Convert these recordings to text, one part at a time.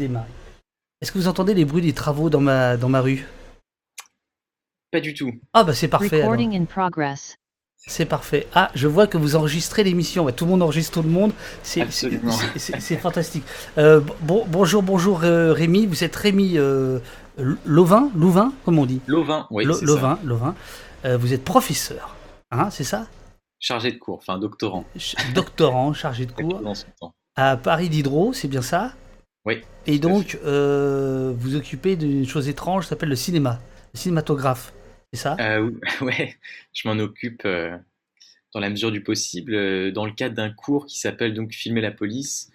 démarrer. Est-ce que vous entendez les bruits des travaux dans ma, dans ma rue? Pas du tout. Ah bah c'est parfait. alors. Recording in progress. C'est parfait. Ah, je vois que vous enregistrez l'émission. Ouais, tout le monde enregistre tout le monde. C'est c'est- fantastique. Euh, bon, bonjour, bonjour euh, Rémi. Vous êtes Rémi euh, Lovin, Louvain, comme on dit. Lovin, oui, Lo- c'est ça. Lovin, Lovin. Euh, vous êtes professeur, hein, c'est ça? Chargé de cours, enfin doctorant. Ch- Doctorant, chargé de cours Dans son temps. à Paris Diderot, c'est bien ça? Oui. Et donc, euh, vous occupez d'une chose étrange, ça s'appelle le cinéma, le cinématographe, c'est ça? Euh, ouais, je m'en occupe euh, dans la mesure du possible, euh, dans le cadre d'un cours qui s'appelle donc Filmer la police,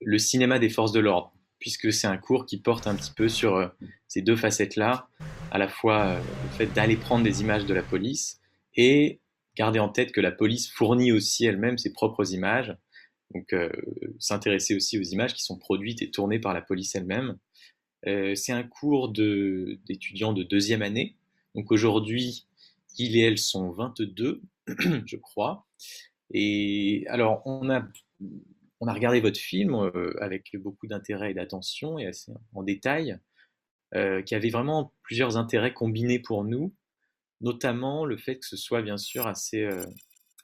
le cinéma des forces de l'ordre, puisque c'est un cours qui porte un petit peu sur ces deux facettes-là, à la fois le fait d'aller prendre des images de la police et garder en tête que la police fournit aussi elle-même ses propres images, donc euh, s'intéresser aussi aux images qui sont produites et tournées par la police elle-même. Euh, c'est un cours d'étudiants de deuxième année, donc aujourd'hui, ils et elles sont 22, je crois. Et alors, on a, regardé votre film euh, avec beaucoup d'intérêt et d'attention et assez en détail, qui avait vraiment plusieurs intérêts combinés pour nous, notamment le fait que ce soit bien sûr assez,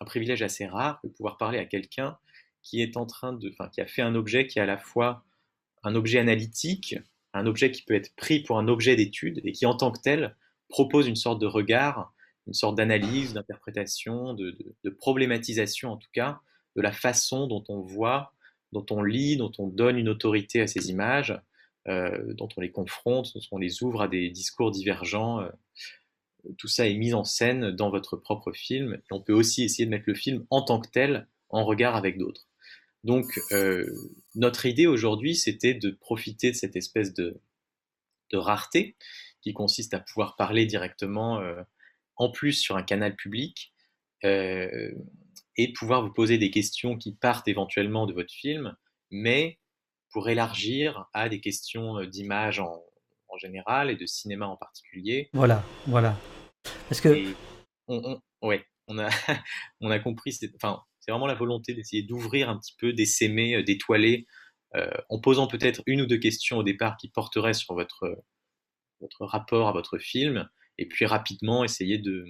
un privilège assez rare de pouvoir parler à quelqu'un qui est en train de, enfin, qui a fait un objet qui est à la fois un objet analytique, un objet qui peut être pris pour un objet d'étude et qui en tant que tel propose une sorte de regard, une sorte d'analyse, d'interprétation, de, problématisation en tout cas, de la façon dont on voit, dont on lit, dont on donne une autorité à ces images, euh, dont on les confronte, dont on les ouvre à des discours divergents. euh. tout ça est mis en scène dans votre propre film. Et on peut aussi essayer de mettre le film en tant que tel en regard avec d'autres. Donc, euh, notre idée aujourd'hui, c'était de profiter de cette espèce de, de rareté qui consiste à pouvoir parler directement, euh, en plus sur un canal public, euh, et pouvoir vous poser des questions qui partent éventuellement de votre film, mais pour élargir à des questions d'image en, en général et de cinéma en particulier. Voilà, voilà. Parce que, on, on- ouais, on a, on a compris, enfin, c'est vraiment la volonté d'essayer d'ouvrir un petit peu, d'essaimer, euh, d'étoiler, euh, en posant peut-être une ou deux questions au départ qui porteraient sur votre, votre rapport à votre film, et puis rapidement essayer de,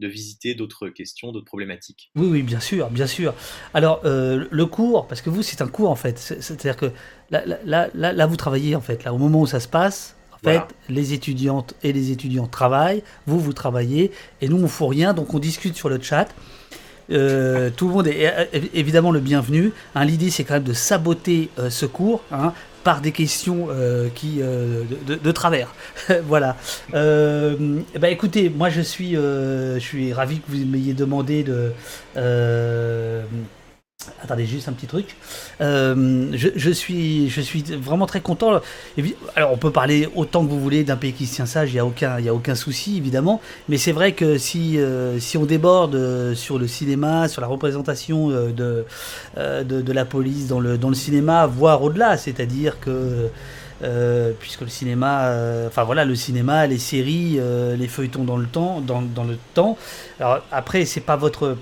de visiter d'autres questions, d'autres problématiques. oui, oui, bien sûr, bien sûr. Alors, euh, le cours, parce que vous, c'est un cours en fait. C'est- C'est-à-dire que là, là, là, vous travaillez en fait. Là, au moment où ça se passe, en fait, les étudiantes et les étudiants travaillent, vous, vous travaillez, et nous, on ne fout rien, donc on discute sur le chat. Euh, tout le monde est évi- évidemment le bienvenu. Hein, L'idée, c'est quand même de saboter euh, ce cours hein, par des questions euh, qui de, travers. voilà. Ben, écoutez, moi, je suis ravi que vous m'ayez demandé de. Attendez, juste un petit truc. Euh, je, suis, je suis vraiment très content. Alors, on peut parler autant que vous voulez d'un pays qui se tient sage, il n'y a, aucun- a aucun souci, évidemment. Mais c'est vrai que si, euh, si on déborde euh, sur le cinéma, sur la représentation de, de, la police dans le, dans le cinéma, voire au-delà, c'est-à-dire que. puisque le cinéma, enfin voilà, le cinéma, les séries, les feuilletons dans le temps, dans le temps. Alors après, c'est pas votre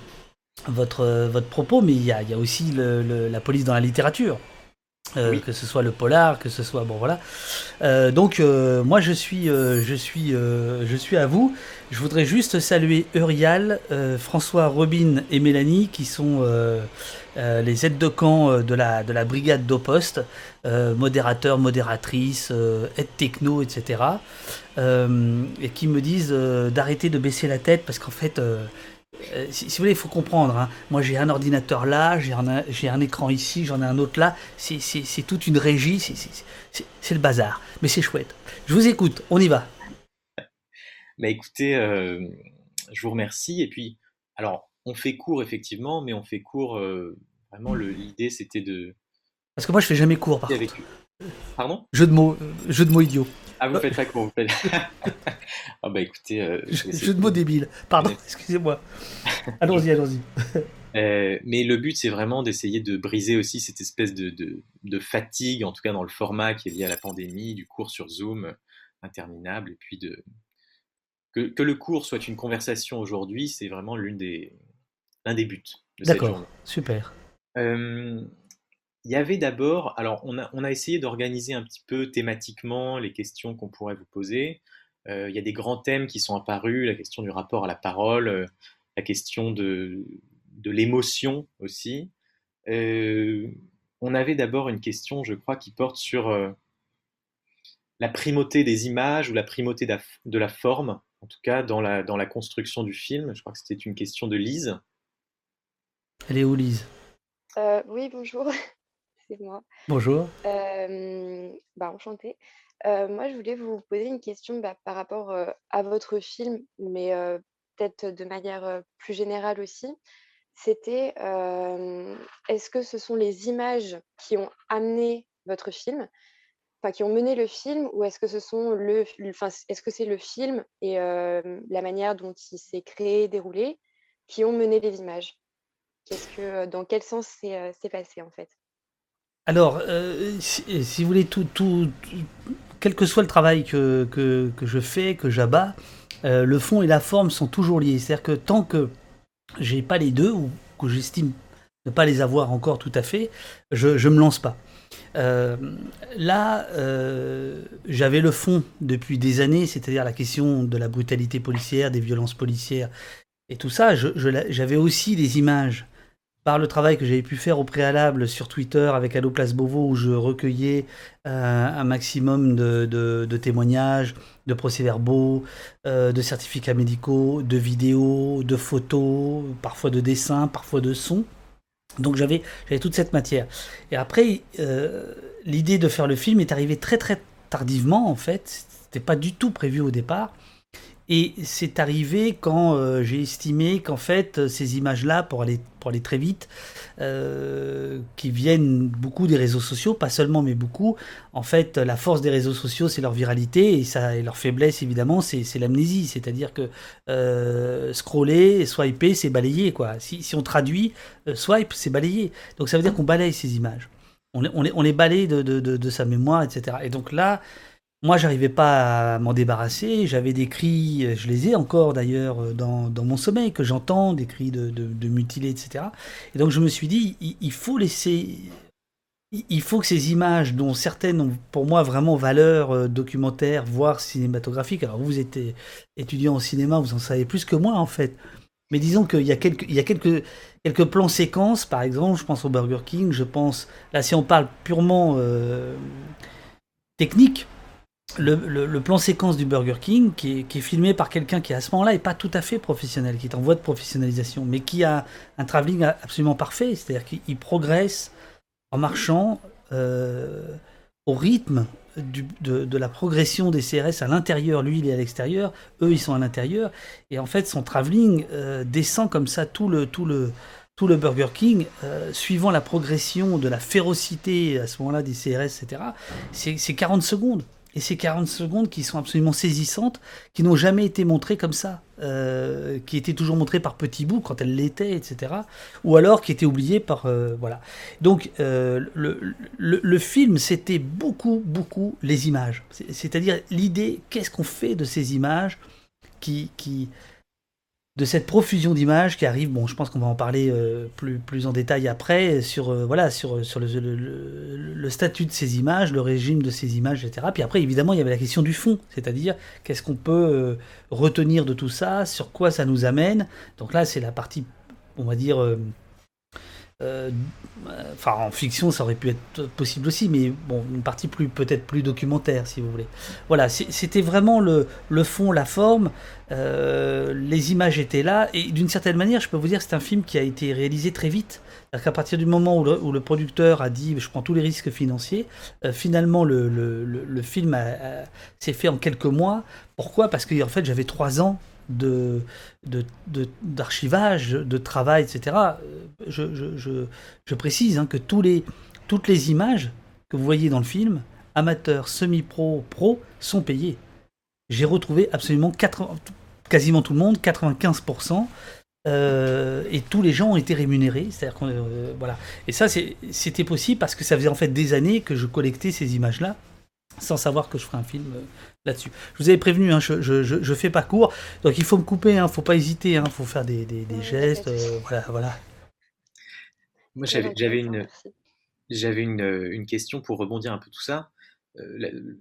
votre votre propos, mais il y a, il y a aussi le- le- la police dans la littérature. Euh, Oui. que ce soit le polar, que ce soit bon voilà. Euh, donc euh, moi je suis je suis je suis à vous. Je voudrais juste saluer Urial, François, Robin et Mélanie qui sont les aides de camp de la de la brigade d'Oposte, modérateurs, modératrices, aides techno, etc. Et qui me disent d'arrêter de baisser la tête parce qu'en fait euh, si, si vous voulez, il faut comprendre. hein. Moi, j'ai un ordinateur là, j'ai un, un écran ici, j'en ai un autre là. C'est, toute une régie, c'est, le bazar. Mais c'est chouette. Je vous écoute, on y va. Bah écoutez, euh, je vous remercie. Et puis, alors, on fait court effectivement, mais on fait court. euh, vraiment, l'idée c'était de. Parce que moi, je fais jamais court, par. Pardon? Jeu de mots, jeu de mots idiot. Ah, vous faites pas court, vous faites. ah, bah écoutez. euh, je Jeu de mots débile. Pardon, excusez-moi. Allons-y, allons-y. Euh, mais le but, c'est vraiment d'essayer de briser aussi cette espèce de, de- de fatigue, en tout cas dans le format qui est lié à la pandémie, du cours sur Zoom interminable, et puis de que, que le cours soit une conversation aujourd'hui, c'est vraiment l'une des l'un des buts de cette D'accord, super. Euh, il y avait d'abord, alors on a, on a essayé d'organiser un petit peu thématiquement les questions qu'on pourrait vous poser. Euh, il y a des grands thèmes qui sont apparus, la question du rapport à la parole, euh, la question de, de l'émotion aussi. Euh, on avait d'abord une question, je crois, qui porte sur la primauté des images ou la primauté de la forme, en tout cas dans la, dans la construction du film. Je crois que c'était une question de Lise. Elle est où Lise? Oui, bonjour. C'est moi. Bonjour. bah, enchantée. moi, je voulais vous poser une question bah, par rapport à votre film, mais peut-être de manière plus générale aussi. C'était est-ce que ce sont les images qui ont amené votre film, enfin qui ont mené le film, ou est-ce que ce sont le, enfin, est-ce que c'est le film et la manière dont il s'est créé, déroulé, qui ont mené les images? Qu'est-ce que, dans quel sens c'est passé en fait? Alors, euh, si, vous voulez, tout, tout, quel que soit le travail que, que, je fais, que j'abats, euh, le fond et la forme sont toujours liés. C'est-à-dire que tant que j'ai pas les deux, ou que j'estime ne pas les avoir encore tout à fait, je ne me lance pas. Euh, là, j'avais le fond depuis des années, c'est-à-dire la question de la brutalité policière, des violences policières et tout ça. J'avais aussi des images par le travail que j'avais pu faire au préalable sur Twitter avec Allo Place Beauvau, où je recueillais euh, un maximum de, témoignages, de procès-verbaux, euh, de certificats médicaux, de vidéos, de photos, parfois de dessins, parfois de sons. Donc j'avais toute cette matière. Et après, euh, l'idée de faire le film est arrivée très très tardivement en fait. C'était pas du tout prévu au départ. Et c'est arrivé quand euh, j'ai estimé qu'en fait, ces images-là, pour aller, pour aller très vite, euh, qui viennent beaucoup des réseaux sociaux, pas seulement, mais beaucoup, en fait, la force des réseaux sociaux, c'est leur viralité, et, leur faiblesse, évidemment, c'est l'amnésie. C'est-à-dire que euh, scroller, swiper, c'est balayer. Quoi. Si, on traduit, swipe, c'est balayer. Donc ça veut dire qu'on balaye ces images. On, les, balaye de sa mémoire, etc. Et donc là, moi, j'arrivais pas à m'en débarrasser. J'avais des cris, je les ai encore d'ailleurs euh, dans, dans, mon sommeil, que j'entends, des cris de, de, mutilés, etc. Et donc je me suis dit, il, faut laisser. Il faut que ces images, dont certaines ont pour moi vraiment valeur euh, documentaire, voire cinématographique, alors vous êtes étudiant au cinéma, vous en savez plus que moi en fait, mais disons qu'il y a quelques, quelques, plans séquences, par exemple, je pense au Burger King, je pense, là si on parle purement euh, technique, le, plan séquence du Burger King, qui est, filmé par quelqu'un qui à ce moment-là est pas tout à fait professionnel, qui est en voie de professionnalisation, mais qui a un travelling absolument parfait, c'est-à-dire qu'il progresse en marchant euh, au rythme de, la progression des CRS à l'intérieur, lui il est à l'extérieur, eux ils sont à l'intérieur, et en fait son travelling euh, descend comme ça tout le, tout le, tout le Burger King, euh, suivant la progression de la férocité à ce moment-là des CRS, etc., c'est 40 secondes. Et ces 40 secondes qui sont absolument saisissantes, qui n'ont jamais été montrées comme ça, euh, qui étaient toujours montrées par petits bouts quand elles l'étaient, etc. Ou alors qui étaient oubliées par... Euh, voilà. Donc euh, le, le, film, c'était beaucoup, beaucoup les images. C'est-à-dire l'idée, qu'est-ce qu'on fait de ces images qui, qui, de cette profusion d'images qui arrive. Bon, je pense qu'on va en parler euh, plus, plus en détail après sur, euh, voilà, sur, sur le, statut de ces images, le régime de ces images, etc. Puis après, évidemment, il y avait la question du fond, c'est-à-dire qu'est-ce qu'on peut euh, retenir de tout ça, sur quoi ça nous amène. Donc là, c'est la partie, on va dire, euh, enfin, en fiction, ça aurait pu être possible aussi, mais bon, une partie plus peut-être plus documentaire, si vous voulez. Voilà, c'était vraiment le, fond, la forme. Euh, les images étaient là, et d'une certaine manière, je peux vous dire, c'est un film qui a été réalisé très vite. à qu'à partir du moment où le, producteur a dit, je prends tous les risques financiers, euh, finalement, le, le film s'est fait en quelques mois. Pourquoi? Parce que en fait, j'avais trois ans de, d'archivage, de, travail, etc. Je, je, je, précise hein, que tous les, toutes les images que vous voyez dans le film, amateurs, semi-pro, pro, sont payées. J'ai retrouvé absolument quasiment tout le monde, 95%. Euh, et tous les gens ont été rémunérés, c'est-à-dire qu'on, euh, voilà. Et ça, c'était possible parce que ça faisait en fait des années que je collectais ces images-là, sans savoir que je ferais un film euh, là-dessus. Je vous avais prévenu, hein, je, je, fais pas court, donc il faut me couper, il hein, faut pas hésiter, il hein, faut faire des, des, gestes, euh, voilà, voilà. Moi j'avais une, j'avais une, une, question pour rebondir un peu tout ça,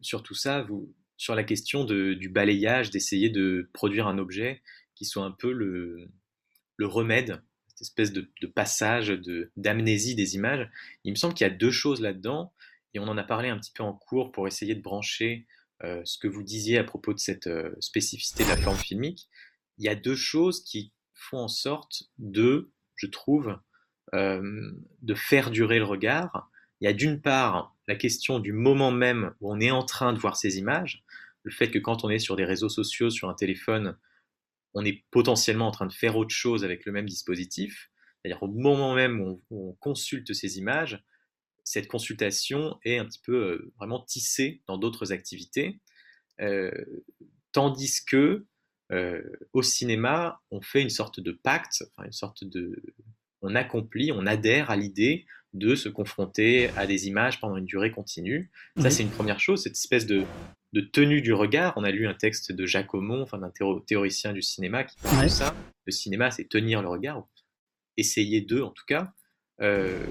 sur tout ça, vous, sur la question de, du balayage, d'essayer de produire un objet qui soit un peu le, le remède, cette espèce de, de passage d'amnésie des images. Il me semble qu'il y a deux choses là-dedans, et on en a parlé un petit peu en cours pour essayer de brancher euh, ce que vous disiez à propos de cette euh, spécificité de la forme filmique. Il y a deux choses qui font en sorte de, je trouve, euh, de faire durer le regard. Il y a d'une part la question du moment même où on est en train de voir ces images, le fait que quand on est sur des réseaux sociaux, sur un téléphone, on est potentiellement en train de faire autre chose avec le même dispositif. C'est-à-dire au moment même où on, consulte ces images, cette consultation est un petit peu euh, vraiment tissée dans d'autres activités, euh, tandis que euh, au cinéma, on fait une sorte de pacte, une sorte de, on accomplit, on adhère à l'idée de se confronter à des images pendant une durée continue. Ça, c'est une première chose, cette espèce de, de, tenue du regard. On a lu un texte de Jacques Aumont, enfin, d'un théoricien du cinéma, qui parle de ça. Le cinéma, c'est tenir le regard, essayer d'eux en tout cas. Euh,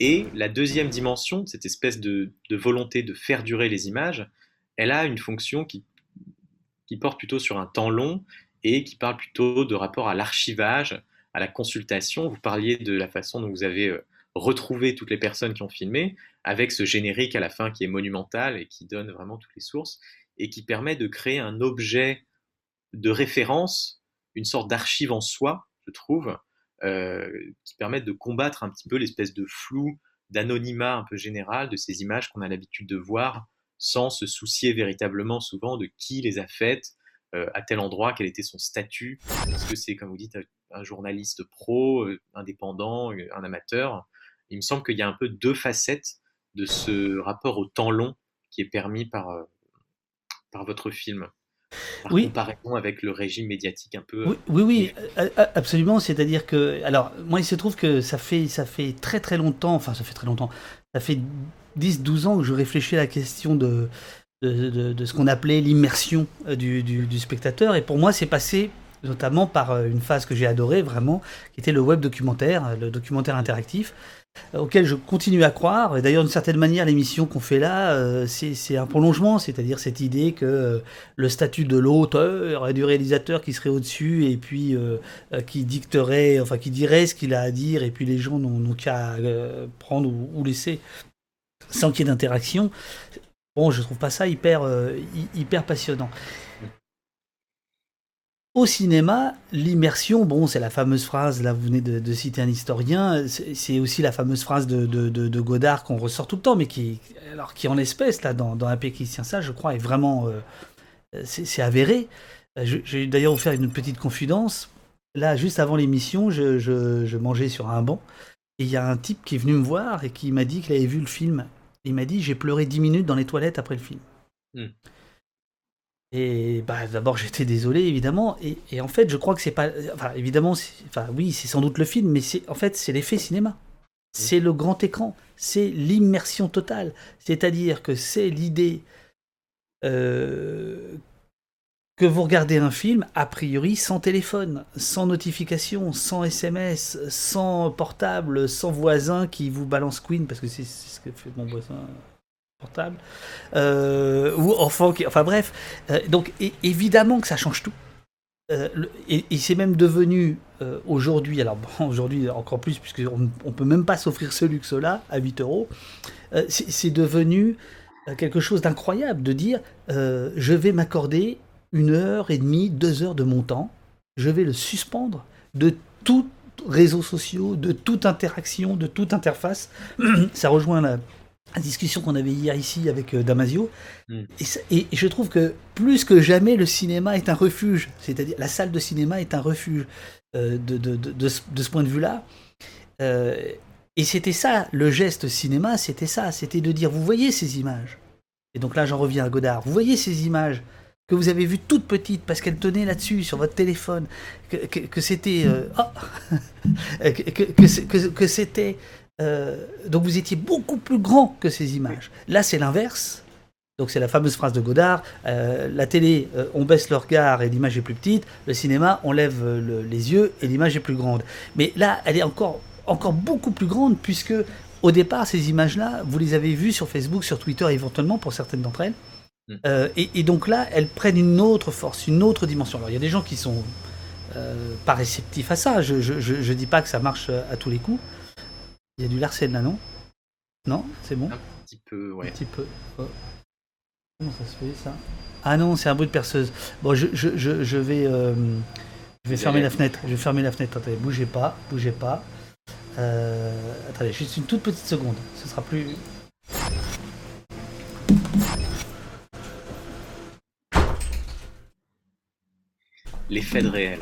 et la deuxième dimension, cette espèce de, volonté de faire durer les images, elle a une fonction qui, porte plutôt sur un temps long et qui parle plutôt de rapport à l'archivage, à la consultation. Vous parliez de la façon dont vous avez euh, retrouver toutes les personnes qui ont filmé avec ce générique à la fin qui est monumental et qui donne vraiment toutes les sources et qui permet de créer un objet de référence, une sorte d'archive en soi, je trouve, qui permet de combattre un petit peu l'espèce de flou, d'anonymat un peu général de ces images qu'on a l'habitude de voir sans se soucier véritablement souvent de qui les a faites, euh, à tel endroit, quel était son statut, est-ce que c'est, comme vous dites, un journaliste pro, euh, indépendant, un amateur, il me semble qu'il y a un peu deux facettes de ce rapport au temps long qui est permis par, euh, par votre film. Par oui. comparaison avec le régime médiatique un peu. Oui, oui, oui absolument. C'est-à-dire que, alors, moi, il se trouve que ça fait, ça fait très très longtemps, enfin, ça fait très longtemps, ça fait 10-12 ans que je réfléchis à la question de, de, de, ce qu'on appelait l'immersion euh, du, du, du, spectateur. Et pour moi, c'est passé notamment par euh, une phase que j'ai adorée vraiment, qui était le web documentaire, le documentaire interactif auquel je continue à croire. Et d'ailleurs, d'une certaine manière, l'émission qu'on fait là, euh, c'est un prolongement, c'est-à-dire cette idée que euh, le statut de l'auteur et du réalisateur qui serait au-dessus et puis euh, qui dicterait, enfin qui dirait ce qu'il a à dire, et puis les gens n'ont qu'à prendre ou, laisser sans qu'il y ait d'interaction. Bon, je trouve pas ça hyper, hyper passionnant. Au cinéma, l'immersion, bon, c'est la fameuse phrase, là vous venez de, citer un historien, c'est aussi la fameuse phrase de, de, Godard qu'on ressort tout le temps, mais qui, alors, qui en espèce, là, dans, dans Un pays qui tient ça, je crois, est vraiment. Euh, c'est avéré. J'ai d'ailleurs vous faire une petite confidence. Là, juste avant l'émission, je, je, mangeais sur un banc, et il y a un type qui est venu me voir et qui m'a dit qu'il avait vu le film. Il m'a dit J'ai pleuré 10 minutes dans les toilettes après le film. Hmm. Et bah, d'abord, j'étais désolé, évidemment. Et, et, en fait, je crois que c'est pas. Enfin, évidemment, enfin, oui, c'est sans doute le film, mais c'est en fait, c'est l'effet cinéma. C'est le grand écran. C'est l'immersion totale. C'est-à-dire que c'est l'idée euh, que vous regardez un film, a priori, sans téléphone, sans notification, sans SMS, sans portable, sans voisin qui vous balance Queen, parce que c'est ce que fait mon voisin portable, euh, ou enfant qui... Enfin bref, euh, donc évidemment que ça change tout. Euh, et, c'est même devenu aujourd'hui, alors aujourd'hui encore plus, puisqu'on ne peut même pas s'offrir ce luxe-là à 8 euros, c'est devenu quelque chose d'incroyable de dire je vais m'accorder une heure et demie, deux heures de mon temps, je vais le suspendre de tout réseaux sociaux, de toute interaction, de toute interface. ça rejoint la, la discussion qu'on avait hier ici avec euh, Damasio. Hmm. Et, je trouve que plus que jamais, le cinéma est un refuge. C'est-à-dire, la salle de cinéma est un refuge euh, de, de, de, ce point de vue-là. Euh, et c'était ça, le geste cinéma, c'était ça. C'était de dire, vous voyez ces images. Et donc là, j'en reviens à Godard. Vous voyez ces images que vous avez vues toutes petites parce qu'elles tenaient là-dessus, sur votre téléphone. Que, que, c'était... oh que, que c'était euh, donc vous étiez beaucoup plus grand que ces images. Là, c'est l'inverse. Donc c'est la fameuse phrase de Godard, euh, la télé, euh, on baisse le regard et l'image est plus petite, le cinéma, on lève les yeux et l'image est plus grande. Mais là, elle est encore, encore beaucoup plus grande puisque au départ, ces images-là, vous les avez vues sur Facebook, sur Twitter éventuellement pour certaines d'entre elles. Mm. Euh, et, et donc là, elles prennent une autre force, une autre dimension. Alors il y a des gens qui sont pas réceptifs à ça. Je, je dis pas que ça marche à tous les coups. Il y a du Larsen là, non? Non C'est bon? Un petit peu, Un ouais. petit peu. Oh. Comment ça se fait ça? Ah non, c'est un bruit de perceuse. Bon, je, je, je, je vais, euh, je vais fermer la fenêtre. Je vais fermer la fenêtre. Attendez, bougez pas, bougez pas. Euh, attendez, juste une toute petite seconde. Ce sera plus. L'effet de réel.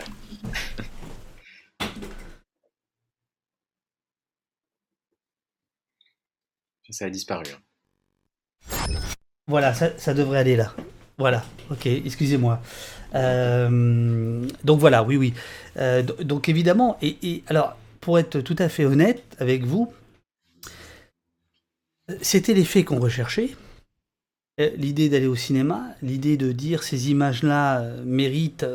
Ça a disparu. hein. Voilà, ça, ça devrait aller là. Voilà, ok, excusez-moi. Euh, donc voilà, oui, oui. Euh, do- donc évidemment, et, et alors, pour être tout à fait honnête avec vous, c'était l'effet qu'on recherchait. Euh, L'idée d'aller au cinéma, l'idée de dire ces images-là méritent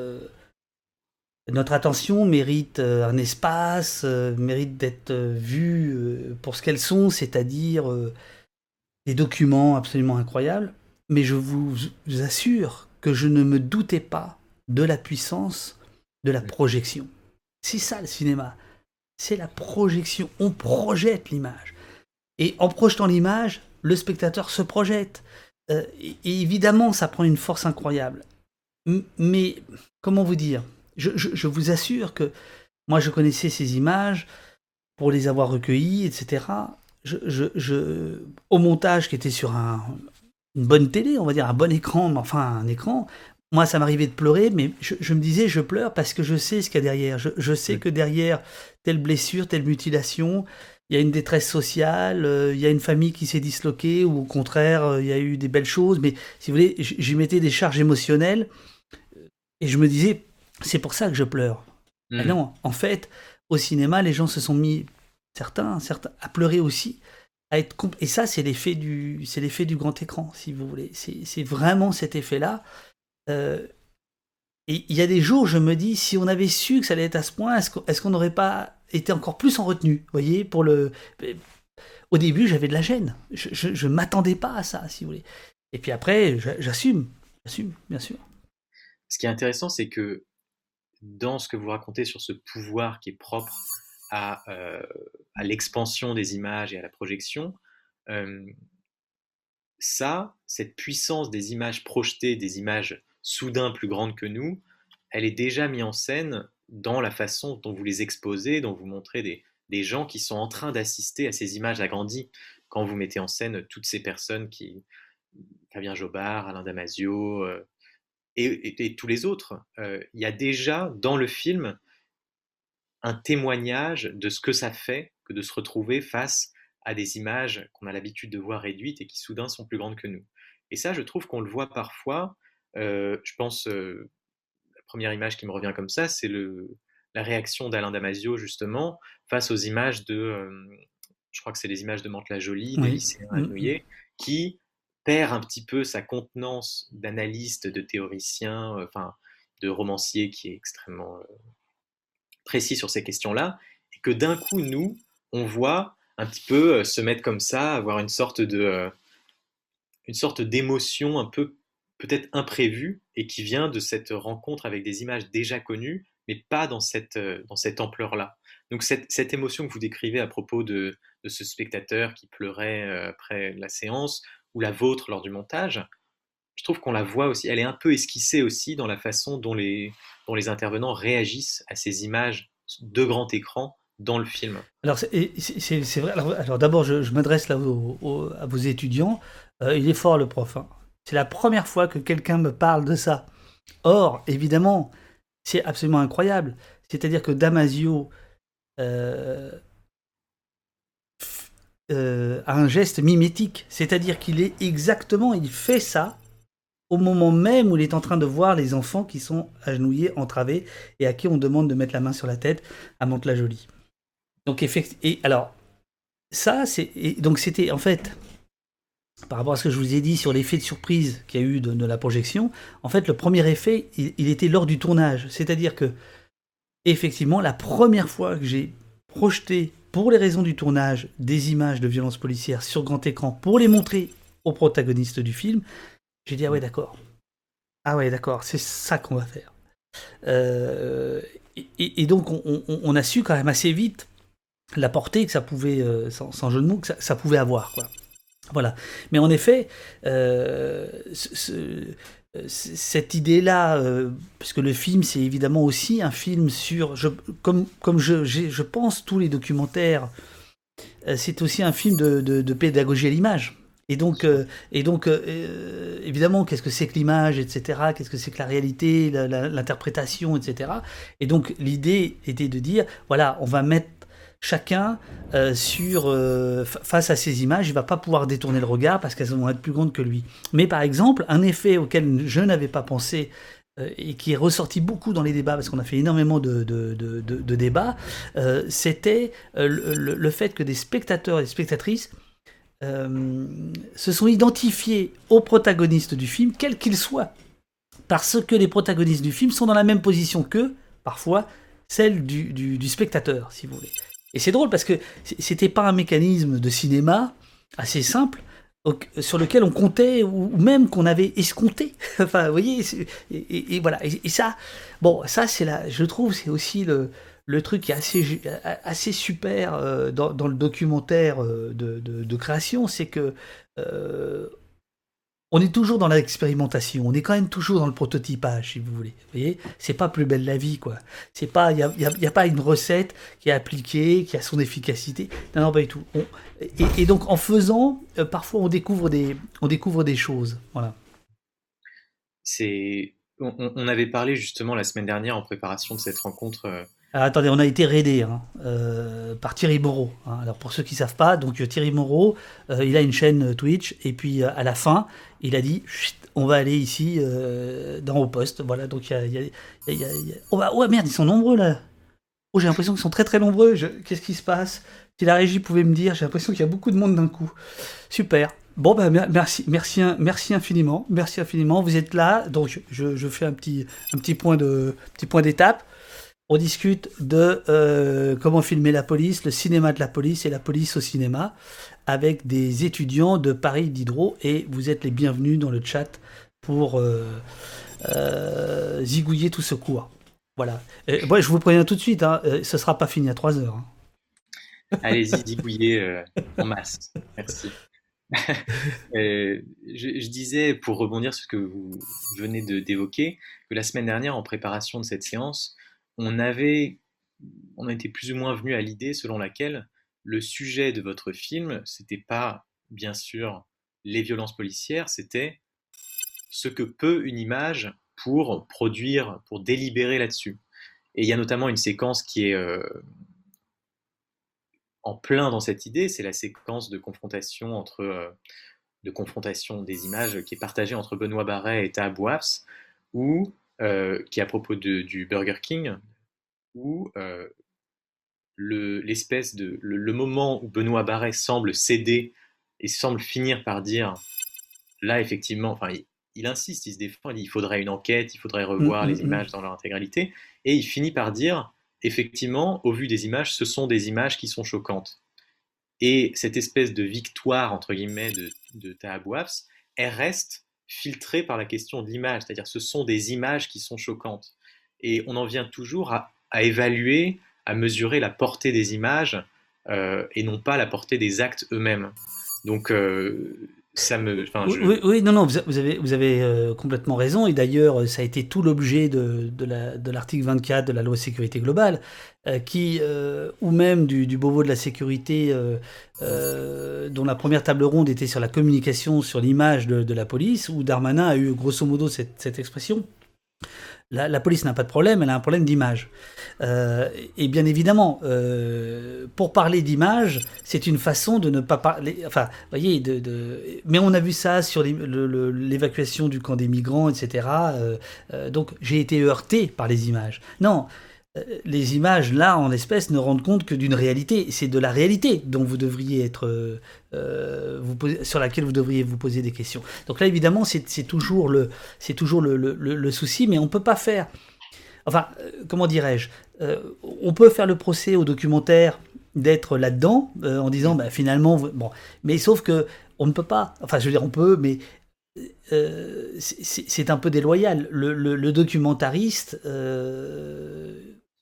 notre attention, méritent euh, un espace, euh, méritent d'être euh, euh, pour ce qu'elles sont, c'est-à-dire des documents absolument incroyables. Mais je vous assure que je ne me doutais pas de la puissance de la projection. C'est ça le cinéma. C'est la projection. On projette l'image. Et en projetant l'image, le spectateur se projette. Et, évidemment, ça prend une force incroyable. Mais comment vous dire? Je, je- je vous assure que moi, je connaissais ces images pour les avoir recueillies, etc. Je, au montage qui était sur un, une bonne télé, on va dire un bon écran, mais enfin un écran, moi ça m'arrivait de pleurer, mais je, je me disais je pleure parce que je sais ce qu'il y a derrière. Je, je sais Oui. que derrière telle blessure, telle mutilation, il y a une détresse sociale, euh, il y a une famille qui s'est disloquée, ou au contraire, euh, il y a eu des belles choses, mais si vous voulez, j'y mettais des charges émotionnelles, euh, et je me disais, c'est pour ça que je pleure. Mhm. non, en fait, au cinéma, les gens se sont mis, certains, certains, à pleurer aussi. À être et ça, c'est l'effet du, c'est l'effet du grand écran, si vous voulez. C'est vraiment cet effet-là. Euh, et il y a des jours, je me dis, si on avait su que ça allait être à ce point, est-ce qu'on est-ce qu'on n'aurait pas été encore plus en retenue, voyez, pour le. Au début, j'avais de la gêne. Je, je, je m'attendais pas à ça, si vous voulez. Et puis après, j'a- j'assume, j'assume, bien sûr. Ce qui est intéressant, c'est que dans ce que vous racontez sur ce pouvoir qui est propre à, euh, l'expansion des images et à la projection, euh, ça, cette puissance des images projetées, des images soudain plus grandes que nous, elle est déjà mise en scène dans la façon dont vous les exposez, dont vous montrez des, des gens qui sont en train d'assister à ces images agrandies. Quand vous mettez en scène toutes ces personnes qui, Fabien Jobard, Alain Damasio, euh, et, et- et tous les autres, euh, il y a déjà dans le film un témoignage de ce que ça fait que de se retrouver face à des images qu'on a l'habitude de voir réduites et qui soudain sont plus grandes que nous. Et ça, je trouve qu'on le voit parfois. euh, je pense, euh, la première image qui me revient comme ça, c'est la réaction d'Alain Damasio, justement, face aux images de, euh, je crois que c'est les images de Mantes-la-Jolie, des Oui. lycéens Mhm. agenouillés, qui perd un petit peu sa contenance d'analyste, de théoricien, euh, enfin de romancier qui est extrêmement euh, précis sur ces questions-là, et que d'un coup, nous, on voit un petit peu euh, se mettre comme ça, avoir une sorte de, une sorte d'émotion un peu peut-être imprévue et qui vient de cette rencontre avec des images déjà connues, mais pas dans cette, dans cette ampleur-là. Donc cette, cette émotion que vous décrivez à propos de, de ce spectateur qui pleurait après la séance, ou la vôtre lors du montage, je trouve qu'on la voit aussi, elle est un peu esquissée aussi dans la façon dont les, intervenants réagissent à ces images de grand écran dans le film. Alors, c'est vrai. Alors, d'abord, je, m'adresse là à vos étudiants. Euh, il est fort, le prof. hein. C'est la première fois que quelqu'un me parle de ça. Or, évidemment, c'est absolument incroyable. C'est-à-dire que Damasio euh, euh, a un geste mimétique. C'est-à-dire qu'il est exactement, il fait ça au moment même où il est en train de voir les enfants qui sont agenouillés, entravés, et à qui on demande de mettre la main sur la tête à Mantes-la-Jolie. Donc effectivement, et alors ça c'est donc c'était en fait par rapport à ce que je vous ai dit sur l'effet de surprise qu'il y a eu de, la projection, en fait le premier effet il était lors du tournage, c'est-à-dire que effectivement la première fois que j'ai projeté pour les raisons du tournage, des images de violence policière sur grand écran pour les montrer aux protagonistes du film. J'ai dit, ah ouais, d'accord. Ah ouais, d'accord, c'est ça qu'on va faire. Euh, et, donc, on, a su quand même assez vite la portée que ça pouvait, euh, sans, jeu de mots, que ça, pouvait avoir. Quoi. Voilà. Mais en effet, euh, cette idée-là, puisque le film, c'est évidemment aussi un film sur, comme, je, pense tous les documentaires, c'est aussi un film de pédagogie à l'image. Et donc, euh, et donc euh, euh, évidemment, qu'est-ce que c'est que l'image, etc. Qu'est-ce que c'est que la réalité, l'interprétation, etc. Et donc, l'idée était de dire, voilà, on va mettre chacun sur face à ces images, il va pas pouvoir détourner le regard parce qu'elles vont être plus grandes que lui. Mais par exemple, un effet auquel je n'avais pas pensé et qui est ressorti beaucoup dans les débats, parce qu'on a fait énormément de, débats, c'était le, fait que des spectateurs et des spectatrices euh, se sont identifiés aux protagonistes du film, quels qu'ils soient, parce que les protagonistes du film sont dans la même position qu'eux, parfois, celle du, spectateur, si vous voulez. Et c'est drôle parce que c'était pas un mécanisme de cinéma assez simple sur lequel on comptait ou même qu'on avait escompté. enfin, vous voyez, et, voilà. Et, ça, bon, ça c'est là, je trouve, c'est aussi le, truc qui est assez, assez super euh, dans, le documentaire euh, de, création, c'est que euh, on est toujours dans l'expérimentation, on est quand même toujours dans le prototypage, si vous voulez. Vous voyez, c'est pas plus belle la vie, quoi. C'est pas, il n'y a, pas une recette qui est appliquée, qui a son efficacité. Non, non, pas du tout. et, donc, en faisant, parfois, on découvre des, on découvre des choses. Voilà. C'est, on, avait parlé justement la semaine dernière en préparation de cette rencontre ah, attendez, on a été raidé hein, euh, par Thierry Moreau. Hein. Alors pour ceux qui ne savent pas, donc euh, Thierry Moreau, euh, il a une chaîne Twitch et puis à la fin, il a dit on va aller ici dans au poste. Voilà, donc il y a, oh, bah, oh, merde, ils sont nombreux là. Oh, j'ai l'impression qu'ils sont très très nombreux. Qu'est-ce qui se passe? Si la régie pouvait me dire, j'ai l'impression qu'il y a beaucoup de monde d'un coup. Super. Bon, ben, merci, merci, merci infiniment. Merci infiniment. Vous êtes là. Donc, je, je fais un petit, un petit point de, petit point d'étape on discute de euh, comment filmer la police, le cinéma de la police et la police au cinéma avec des étudiants de Paris Diderot et vous êtes les bienvenus dans le chat pour euh, euh, zigouiller tout ce cours. Voilà. moi, je vous préviens tout de suite, hein, ce ne sera pas fini à 3 heures. Hein. Allez-y, zigouiller en masse. Merci. je, je, disais, pour rebondir sur ce que vous venez d'évoquer, que la semaine dernière, en préparation de cette séance, on avait, on était plus ou moins venu à l'idée selon laquelle le sujet de votre film, c'était pas bien sûr les violences policières, c'était ce que peut une image pour produire, pour délibérer là-dessus. Et il y a notamment une séquence qui est euh, en plein dans cette idée, c'est la séquence de confrontation entre euh, de confrontation des images qui est partagée entre Benoît Barret et Taha Bouafs, où euh, qui est à propos du Burger King, où euh, l'espèce de le, moment où Benoît Barret semble céder et semble finir par dire là effectivement, enfin il, insiste, il se défend, il dit il faudrait une enquête, il faudrait revoir mmh, les mmh, mmh. images dans leur intégralité, et il finit par dire effectivement, au vu des images, ce sont des images qui sont choquantes. Et cette espèce de victoire entre guillemets de, de Taha elle reste filtrée par la question de l'image, c'est-à-dire ce sont des images qui sont choquantes. Et on en vient toujours à, évaluer, à mesurer la portée des images euh, et non pas la portée des actes eux-mêmes. Donc euh, ça me. Oui, oui, non, non, vous avez, vous avez euh, complètement raison. Et d'ailleurs, ça a été tout l'objet de, de l'article 24 de la loi sécurité globale, qui, ou même du, du Beauvau de la sécurité, dont la première table ronde était sur la communication sur l'image de, de, la police, où Darmanin a eu grosso modo cette, cette expression. La, police n'a pas de problème, elle a un problème d'image. Euh, et bien évidemment, euh, pour parler d'image, c'est une façon de ne pas parler. Enfin, voyez, de, mais on a vu ça sur l'évacuation du camp des migrants, etc. Euh, donc j'ai été heurté par les images. Non, euh, les images, là, en espèce, ne rendent compte que d'une réalité. C'est de la réalité dont vous devriez être, euh, euh, sur laquelle vous devriez vous poser des questions. Donc là, évidemment, c'est toujours, le, toujours le, souci, mais on ne peut pas faire. Enfin, comment dirais-je On peut faire le procès au documentaire d'être là-dedans en disant bah, finalement bon mais sauf que on ne peut pas enfin je veux dire on peut mais c'est un peu déloyal le, documentariste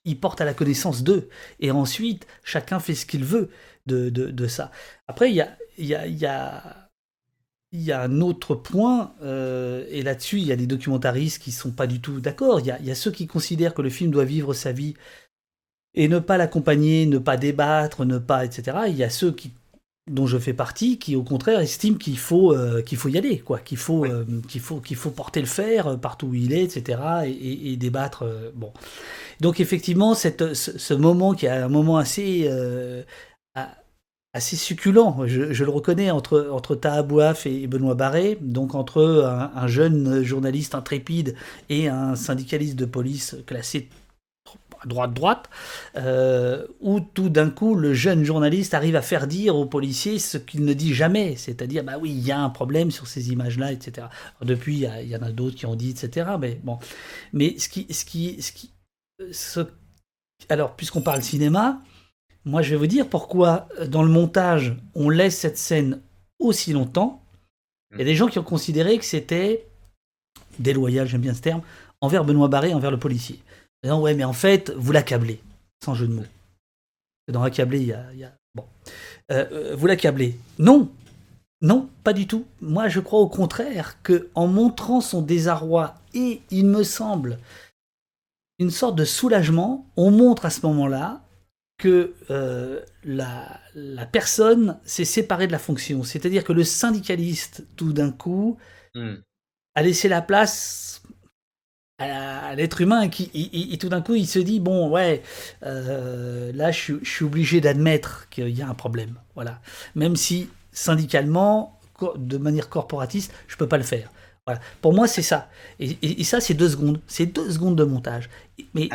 il porte à la connaissance d'eux et ensuite chacun fait ce qu'il veut de, de, ça après il y a, y, a, y, y a un autre point, et là-dessus, il y a des documentaristes qui sont pas du tout d'accord. Il y a, y a, ceux qui considèrent que le film doit vivre sa vie et ne pas l'accompagner, ne pas débattre, ne pas, etc. Il y a ceux qui, dont je fais partie, qui au contraire estiment qu'il faut, euh, qu'il faut y aller, quoi, qu'il faut, euh, qu'il faut, qu'il faut porter le fer euh, partout où il est, etc. et, débattre. bon, donc effectivement, cette, ce, moment qui est un moment assez assez succulent, je, le reconnais, entre, entre Taha Bouaf et Benoît Barré, donc entre un jeune journaliste intrépide et un syndicaliste de police classé droite-droite, euh, où tout d'un coup le jeune journaliste arrive à faire dire aux policiers ce qu'il ne dit jamais, c'est-à-dire bah oui, il y a un problème sur ces images-là, etc. depuis, il y, en a d'autres qui ont dit, etc. Mais bon, mais ce qui, ce qui, ce alors puisqu'on parle cinéma, moi je vais vous dire pourquoi dans le montage on laisse cette scène aussi longtemps. Il y a des gens qui ont considéré que c'était déloyal, j'aime bien ce terme, envers Benoît Barré, envers le policier. Non, ouais, mais en fait, vous l'accablez, sans jeu de mots. Dans accabler, il y a. Y a... Bon. Euh, euh, vous l'accablez. Non Non, pas du tout. Moi, je crois au contraire que en montrant son désarroi et, il me semble, une sorte de soulagement, on montre à ce moment-là que euh, la, la, personne s'est séparée de la fonction. C'est-à-dire que le syndicaliste, tout d'un coup, hmm. a laissé la place à l'être humain qui et, tout d'un coup il se dit bon ouais euh, là je, suis obligé d'admettre qu'il y a un problème. Voilà. Même si syndicalement de manière corporatiste je peux pas le faire. Voilà. Pour moi c'est ça. Et, ça c'est deux secondes. C'est deux secondes de montage. Mais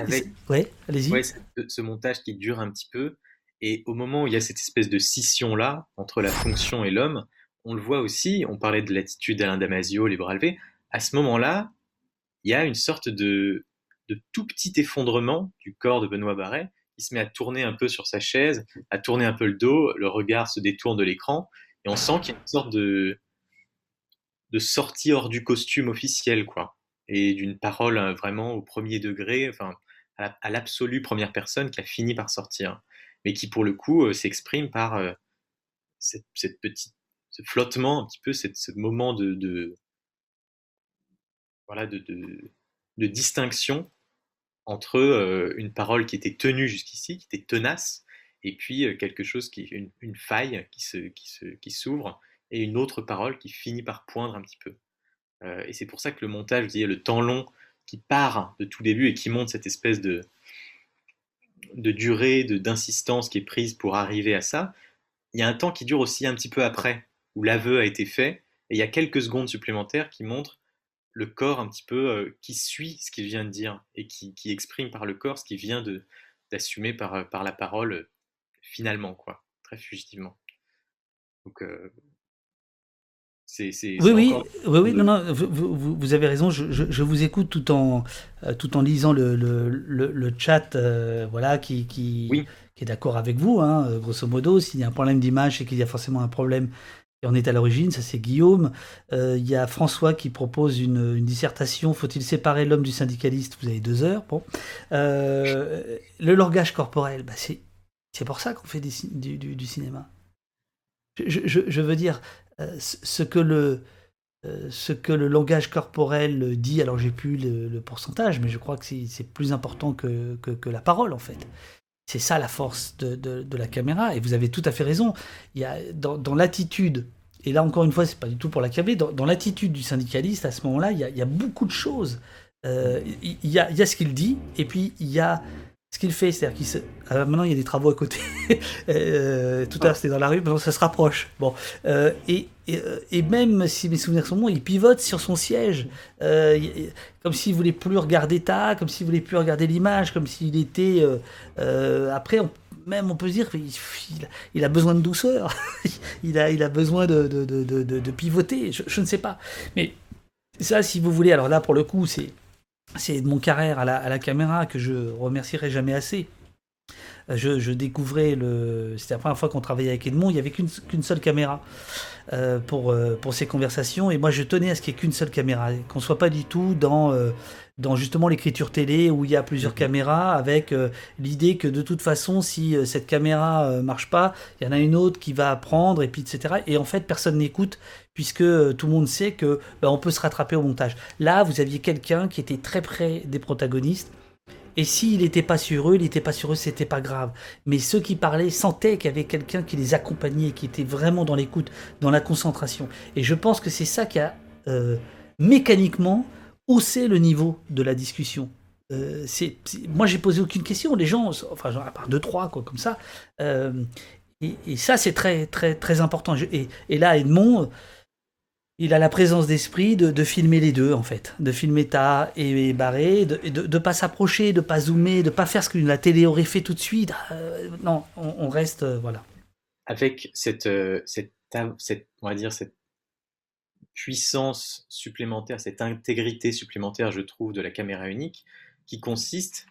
ouais allez-y. Ouais, ce montage qui dure un petit peu. Et au moment où il y a cette espèce de scission là entre la fonction et l'homme on le voit aussi on parlait de l'attitude d'Alain Damasio les bras levés à ce moment là il y a une sorte de, tout petit effondrement du corps de Benoît Barret qui se met à tourner un peu sur sa chaise, à tourner un peu le dos, le regard se détourne de l'écran, et on sent qu'il y a une sorte de, de sortie hors du costume officiel, quoi, et d'une parole hein, vraiment au premier degré, enfin, à l'absolue première personne qui a fini par sortir, mais qui pour le coup euh, s'exprime par euh, cette, petite, ce flottement, un petit peu, cette, ce moment de voilà, de, distinction entre euh, une parole qui était tenue jusqu'ici, qui était tenace, et puis euh, quelque chose qui une, une faille qui s'ouvre, et une autre parole qui finit par poindre un petit peu. Euh, et c'est pour ça que le montage, le temps long qui part de tout début et qui montre cette espèce de, de durée, de, d'insistance qui est prise pour arriver à ça, il y a un temps qui dure aussi un petit peu après, où l'aveu a été fait, et il y a quelques secondes supplémentaires qui montrent le corps un petit peu euh, qui suit ce qu'il vient de dire et qui, exprime par le corps ce qu'il vient de d'assumer par, euh, par la parole euh, finalement quoi très fugitivement donc c'est, oui, oui, oui, oui, non, non, vous, vous, avez raison. Je, je, vous écoute tout en, tout en lisant le, le, le, chat, voilà, qui, qui, qui est d'accord avec vous, hein, grosso modo. S'il y a un problème d'image, c'est qu'il y a forcément un problème et on est à l'origine, ça c'est Guillaume. Euh, il y a François qui propose une, dissertation. Faut-il séparer l'homme du syndicaliste? Vous avez deux heures. Bon. Euh, le langage corporel, bah c'est, pour ça qu'on fait du, du, cinéma. Je, veux dire, euh, ce, que le, ce que le langage corporel dit, alors j'ai plus le, pourcentage, mais je crois que c'est, plus important que, que, la parole en fait. C'est ça la force de, la caméra. Et vous avez tout à fait raison. Dans, l'attitude, et là encore une fois, c'est pas du tout pour la dans, dans l'attitude du syndicaliste, à ce moment-là, il, y a beaucoup de choses. Euh, il, y il y a ce qu'il dit, et puis il y a ce qu'il fait, c'est-à-dire qu'il se... Euh, maintenant il y a des travaux à côté. Euh, tout à l'heure c'était dans la rue, maintenant ça se rapproche. Bon, euh, et, même si mes souvenirs sont bons, il pivote sur son siège, comme s'il voulait plus regarder ta, comme s'il voulait plus regarder l'image, comme s'il était. après, même on peut se dire qu'il il, a besoin de douceur, il a, besoin de pivoter. Je, je ne sais pas, mais ça, si vous voulez, alors là pour le coup, c'est c'est Edmond Carrère à la, à la, caméra que je remercierai jamais assez. Je, découvrais le. C'était la première fois qu'on travaillait avec Edmond. Il n'y avait qu'une seule caméra euh, pour, euh, pour ces conversations. Et moi, je tenais à ce qu'il n'y ait qu'une seule caméra. Qu'on ne soit pas du tout dans, euh, dans justement l'écriture télé où il y a plusieurs caméras avec l'idée que de toute façon, si cette caméra marche pas, il y en a une autre qui va prendre, et puis etc. Et en fait, personne n'écoute puisque tout le monde sait que bah, on peut se rattraper au montage. Là, vous aviez quelqu'un qui était très près des protagonistes et s'il n'était pas sur eux, il n'était pas sur eux, c'était pas grave. Mais ceux qui parlaient sentaient qu'il y avait quelqu'un qui les accompagnait, qui était vraiment dans l'écoute, dans la concentration. Et je pense que c'est ça qui a euh, mécaniquement haussé le niveau de la discussion. Euh, c'est, moi, j'ai posé aucune question. Les gens, enfin, genre, à part deux, trois, quoi, comme ça. Euh, et, ça, c'est très, très, très important. et, et, là, Edmond, il a la présence d'esprit de, filmer les deux, en fait. De filmer Ta et Barré, de ne pas s'approcher, de pas zoomer, de pas faire ce que la télé aurait fait tout de suite. Euh, non, on, reste, euh, voilà. Avec cette, euh, cette, cette, on va dire, cette puissance supplémentaire, cette intégrité supplémentaire, je trouve, de la caméra unique, qui consiste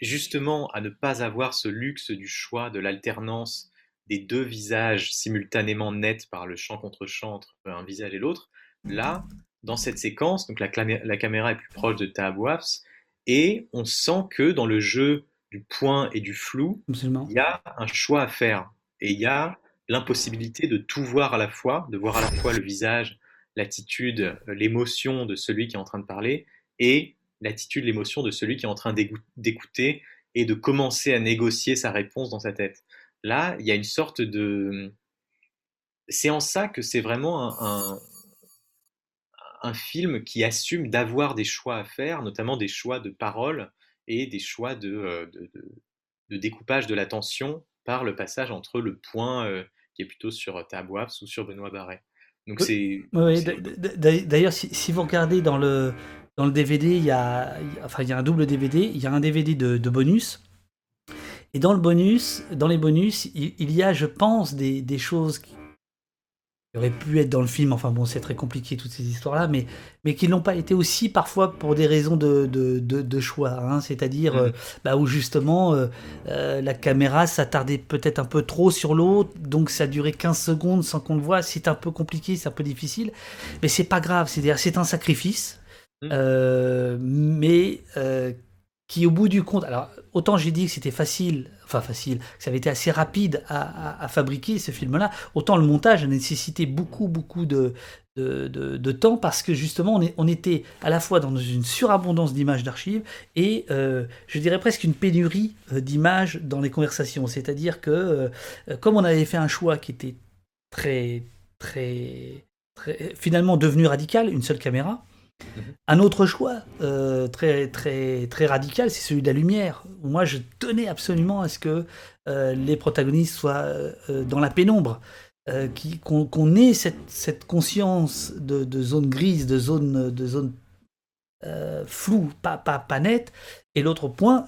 justement à ne pas avoir ce luxe du choix, de l'alternance des deux visages simultanément nets par le champ contre champ entre un visage et l'autre. Là, dans cette séquence, donc la, la, caméra est plus proche de Tahabouafs et on sent que dans le jeu du point et du flou, il y a un choix à faire et il y a l'impossibilité de tout voir à la fois, de voir à la fois le visage, l'attitude, l'émotion de celui qui est en train de parler et l'attitude, l'émotion de celui qui est en train d'écouter et de commencer à négocier sa réponse dans sa tête. Là, il y a une sorte de... C'est en ça que c'est vraiment un, un, film qui assume d'avoir des choix à faire, notamment des choix de parole et des choix de, euh, de, découpage de l'attention par le passage entre le point euh, qui est plutôt sur Tabouafs ou sur Benoît Barret. Donc c'est. D'ailleurs, si, vous regardez dans le dans le DVD, il y a enfin il y a un double DVD, il y a un DVD de, de bonus et dans le bonus, dans les bonus, il, y a, je pense, des, choses qui auraient pu être dans le film. Enfin bon, c'est très compliqué toutes ces histoires-là, mais, mais qui n'ont pas été aussi parfois pour des raisons de, de, choix. Hein. C'est-à-dire mm. euh, bah, où justement euh, euh, la caméra s'attardait peut-être un peu trop sur l'autre, donc ça durait 15 secondes sans qu'on le voit. C'est un peu compliqué, c'est un peu difficile, mais c'est pas grave. C'est-à-dire c'est un sacrifice, mm. mais qui au bout du compte, alors autant j'ai dit que c'était facile, enfin facile, que ça avait été assez rapide à, fabriquer ce film-là, autant le montage a nécessité beaucoup, beaucoup de, temps parce que justement on, était à la fois dans une surabondance d'images d'archives et euh, je dirais presque une pénurie euh, d'images dans les conversations. C'est-à-dire que euh, comme on avait fait un choix qui était très, très finalement devenu radical, une seule caméra, un autre choix euh, très, très, très radical, c'est celui de la lumière. Moi, je tenais absolument à ce que euh, les protagonistes soient euh, dans la pénombre, qu'on ait cette, conscience de, zone grise, de zone, de zone floue, pas, pas, pas nette, et l'autre point,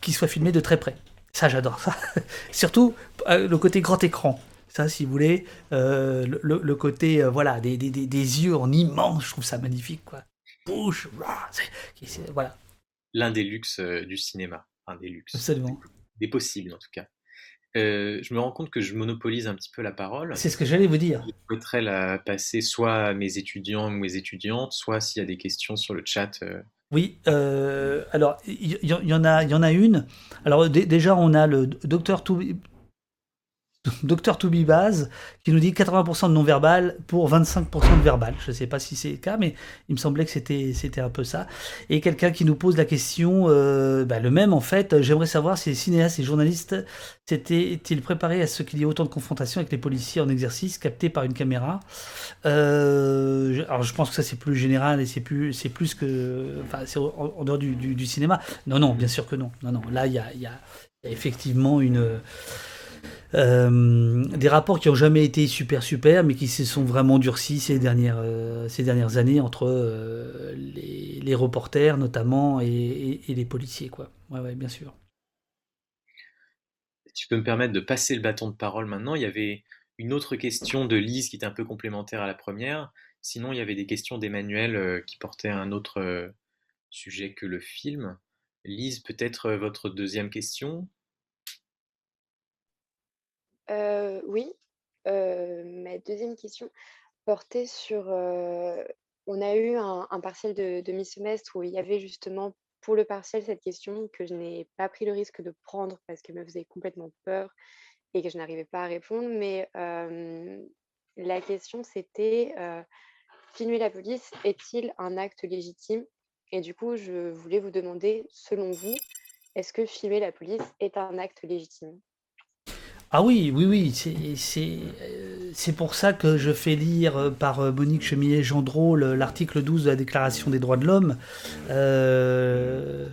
qui soit filmé de très près. Ça, j'adore ça. Surtout le côté grand écran. Ça, si vous voulez, le, côté, voilà, des, des, des, yeux en immense, je trouve ça magnifique, quoi bouche. Voilà. L'un des luxes euh, du cinéma. Un des luxes. Absolument. Des possibles, en tout cas. Euh, je me rends compte que je monopolise un petit peu la parole. C'est ce que j'allais vous dire. Je souhaiterais la passer soit à mes étudiants ou mes étudiantes, soit s'il y a des questions sur le chat. Euh. Oui, alors il y, en a, il y en a une. Alors déjà, on a le docteur Docteur Baz qui nous dit 80% de non-verbal pour 25% de verbal. Je ne sais pas si c'est le cas, mais il me semblait que c'était, un peu ça. Et quelqu'un qui nous pose la question, euh, bah, le même en fait, j'aimerais savoir si les cinéastes et journalistes s'étaient-ils préparés à ce qu'il y ait autant de confrontations avec les policiers en exercice captés par une caméra? Euh, alors je pense que ça c'est plus général et c'est plus, que... C'est en, dehors du, cinéma. Non, non, bien sûr que non. Non, non, là il y a, effectivement une... des rapports qui n'ont jamais été super super, mais qui se sont vraiment durcis ces dernières, euh, ces dernières années entre euh, les, reporters notamment et, les policiers. Quoi. Bien sûr. Tu peux me permettre de passer le bâton de parole maintenant. Il y avait une autre question de Lise qui était un peu complémentaire à la première. Sinon, il y avait des questions d'Emmanuel qui portaient un autre sujet que le film. Lise, peut-être votre deuxième question? Oui, ma deuxième question portait sur, on a eu un partiel de demi-semestre où il y avait justement pour le partiel cette question que je n'ai pas pris le risque de prendre parce qu'elle me faisait complètement peur et que je n'arrivais pas à répondre. Mais la question c'était, filmer la police est-il un acte légitime? Et du coup, je voulais vous demander, selon vous, est-ce que filmer la police est un acte légitime? Ah oui, oui, oui, c'est pour ça que je fais lire euh, par euh, Monique Chemillet-Gendreau l'article 12 de la Déclaration des droits de l'homme. Euh,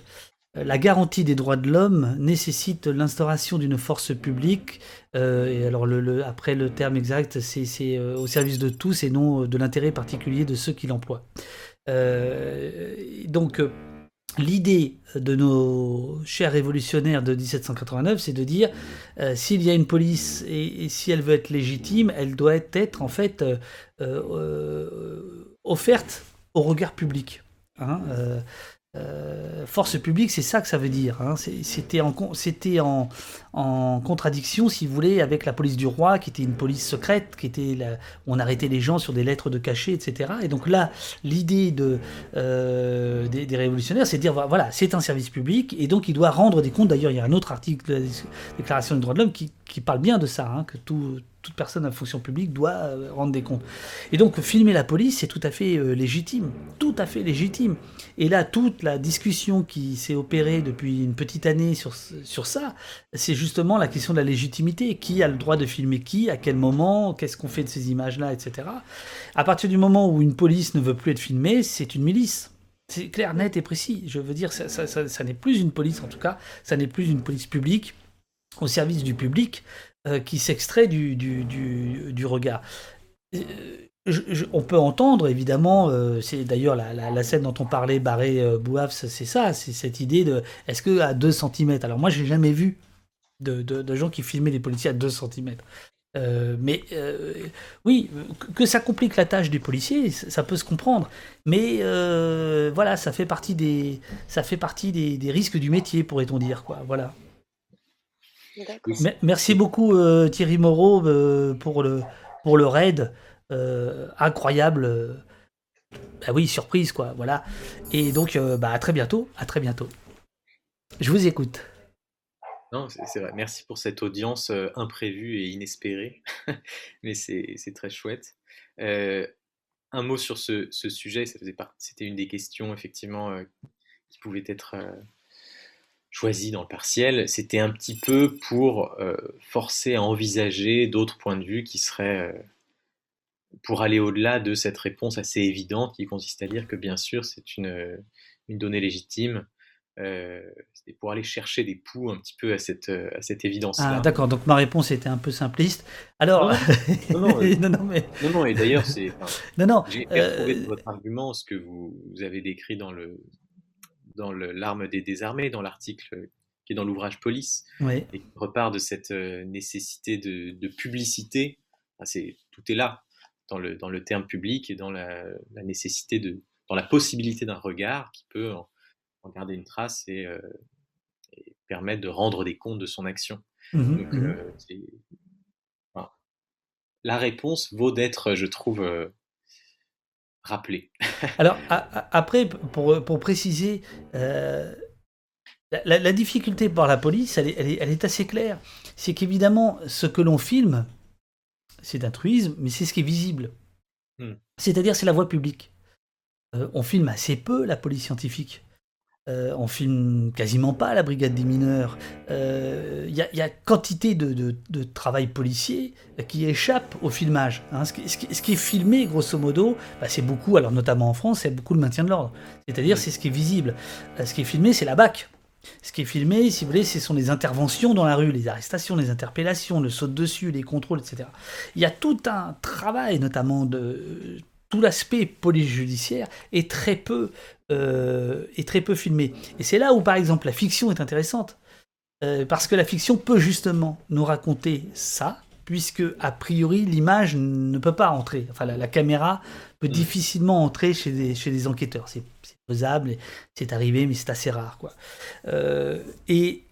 la garantie des droits de l'homme nécessite l'instauration d'une force publique, et alors après le terme exact, c'est au service de tous et non de l'intérêt particulier de ceux qui l'emploient. donc L'idée de nos chers révolutionnaires de 1789, c'est de dire euh, s'il y a une police et, si elle veut être légitime, elle doit être en fait euh, euh, offerte au regard public. Hein, euh, force publique, c'est ça que ça veut dire. Hein. C'était en, contradiction, si vous voulez, avec la police du roi, qui était une police secrète, qui était on arrêtait les gens sur des lettres de cachet, etc. Et donc là, l'idée euh, des, révolutionnaires, c'est de dire voilà, c'est un service public, et donc il doit rendre des comptes. D'ailleurs, il y a un autre article de la Déclaration des droits de l'homme qui, qui, parle bien de ça, hein, que tout toute personne à fonction publique doit euh, rendre des comptes. Et donc filmer la police, c'est tout à fait euh, légitime, tout à fait légitime. Et là, toute la discussion qui s'est opérée depuis une petite année sur, sur ça, c'est justement la question de la légitimité. Qui a le droit de filmer qui, à quel moment, qu'est-ce qu'on fait de ces images-là, etc. À partir du moment où une police ne veut plus être filmée, c'est une milice. C'est clair, net et précis. Je veux dire, ça, n'est plus une police, en tout cas, ça n'est plus une police publique au service du public. Euh, qui s'extrait du, du, regard. Euh, on peut entendre, évidemment, euh, c'est d'ailleurs la, scène dont on parlait, Barré euh, c'est ça, c'est cette idée de est-ce que à 2 cm Alors moi, j'ai jamais vu de, de, gens qui filmaient des policiers à 2 cm. mais oui, que ça complique la tâche des policiers, ça peut se comprendre. Mais voilà, ça fait partie des, ça fait partie des risques du métier, pourrait-on dire, quoi. Voilà. Merci beaucoup euh, Thierry Moreau euh, pour, le, pour le raid. Euh, incroyable. Bah oui, surprise quoi, voilà. Et donc bah, à très bientôt, à très bientôt. Je vous écoute. Non, c'est vrai. Merci pour cette audience imprévue et inespérée. Mais c'est très chouette. un mot sur ce, ce sujet, c'était une des questions effectivement qui pouvait être choisi dans le partiel, c'était un petit peu pour euh, forcer à envisager d'autres points de vue qui seraient euh, pour aller au-delà de cette réponse assez évidente qui consiste à dire que bien sûr c'est une, une donnée légitime. Euh, c'était pour aller chercher des poux un petit peu à cette, à cette évidence-là. Ah, d'accord, donc ma réponse était un peu simpliste. Alors. Non, non, non, mais... non, non et d'ailleurs, c'est. non, non. J'ai retrouvé de votre argument ce que vous, vous avez décrit dans le, dans l'arme des désarmés, dans l'article qui est dans l'ouvrage Police, et qui repart de cette euh, nécessité de, publicité. c'est, tout est là, dans le, dans le terme public et dans la, nécessité de, dans la possibilité d'un regard qui peut en, garder une trace et, euh, permettre de rendre des comptes de son action. Mmh Donc, mmh euh, la réponse vaut d'être, je trouve, rappeler. Alors, après, pour, pour préciser, euh, la, difficulté par la police, elle est, elle est, assez claire. C'est qu'évidemment, ce que l'on filme, c'est d'un truisme, mais c'est ce qui est visible. Hmm. C'est-à-dire, c'est la voie publique. Euh, on filme assez peu la police scientifique. Euh, on filme quasiment pas la brigade des mineurs. Il euh, y, a quantité de, travail policier qui échappe au filmage. Hein. Ce, qui, est filmé, grosso modo, bah, c'est beaucoup, alors notamment en France, c'est beaucoup le maintien de l'ordre. C'est-à-dire, c'est ce qui est visible. Euh, ce qui est filmé, c'est la BAC. Ce qui est filmé, si vous voulez, ce sont les interventions dans la rue, les arrestations, les interpellations, le saut dessus, les contrôles, etc. Il y a tout un travail, notamment de tout l'aspect police judiciaire est très peu euh, est très peu filmé. Et c'est là où, par exemple, la fiction est intéressante. Euh, parce que la fiction peut justement nous raconter ça, puisque, a priori, l'image ne peut pas entrer. Enfin, la, caméra peut mm. difficilement entrer chez des, chez des enquêteurs. C'est faisable, c'est arrivé, mais c'est assez rare. Quoi. Euh, et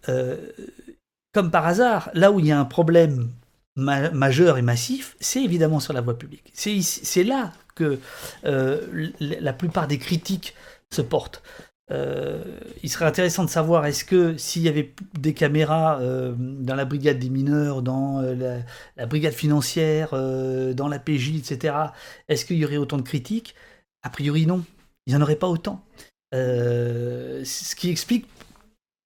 comme par hasard, là où il y a un problème majeur et massif, c'est évidemment sur la voie publique. C'est là que euh, la plupart des critiques se portent. Euh, il serait intéressant de savoir est-ce que s'il y avait des caméras euh, dans la brigade des mineurs, dans la, brigade financière, dans la PJ, etc., est-ce qu'il y aurait autant de critiques? A priori non, il n'y en aurait pas autant. ce qui explique,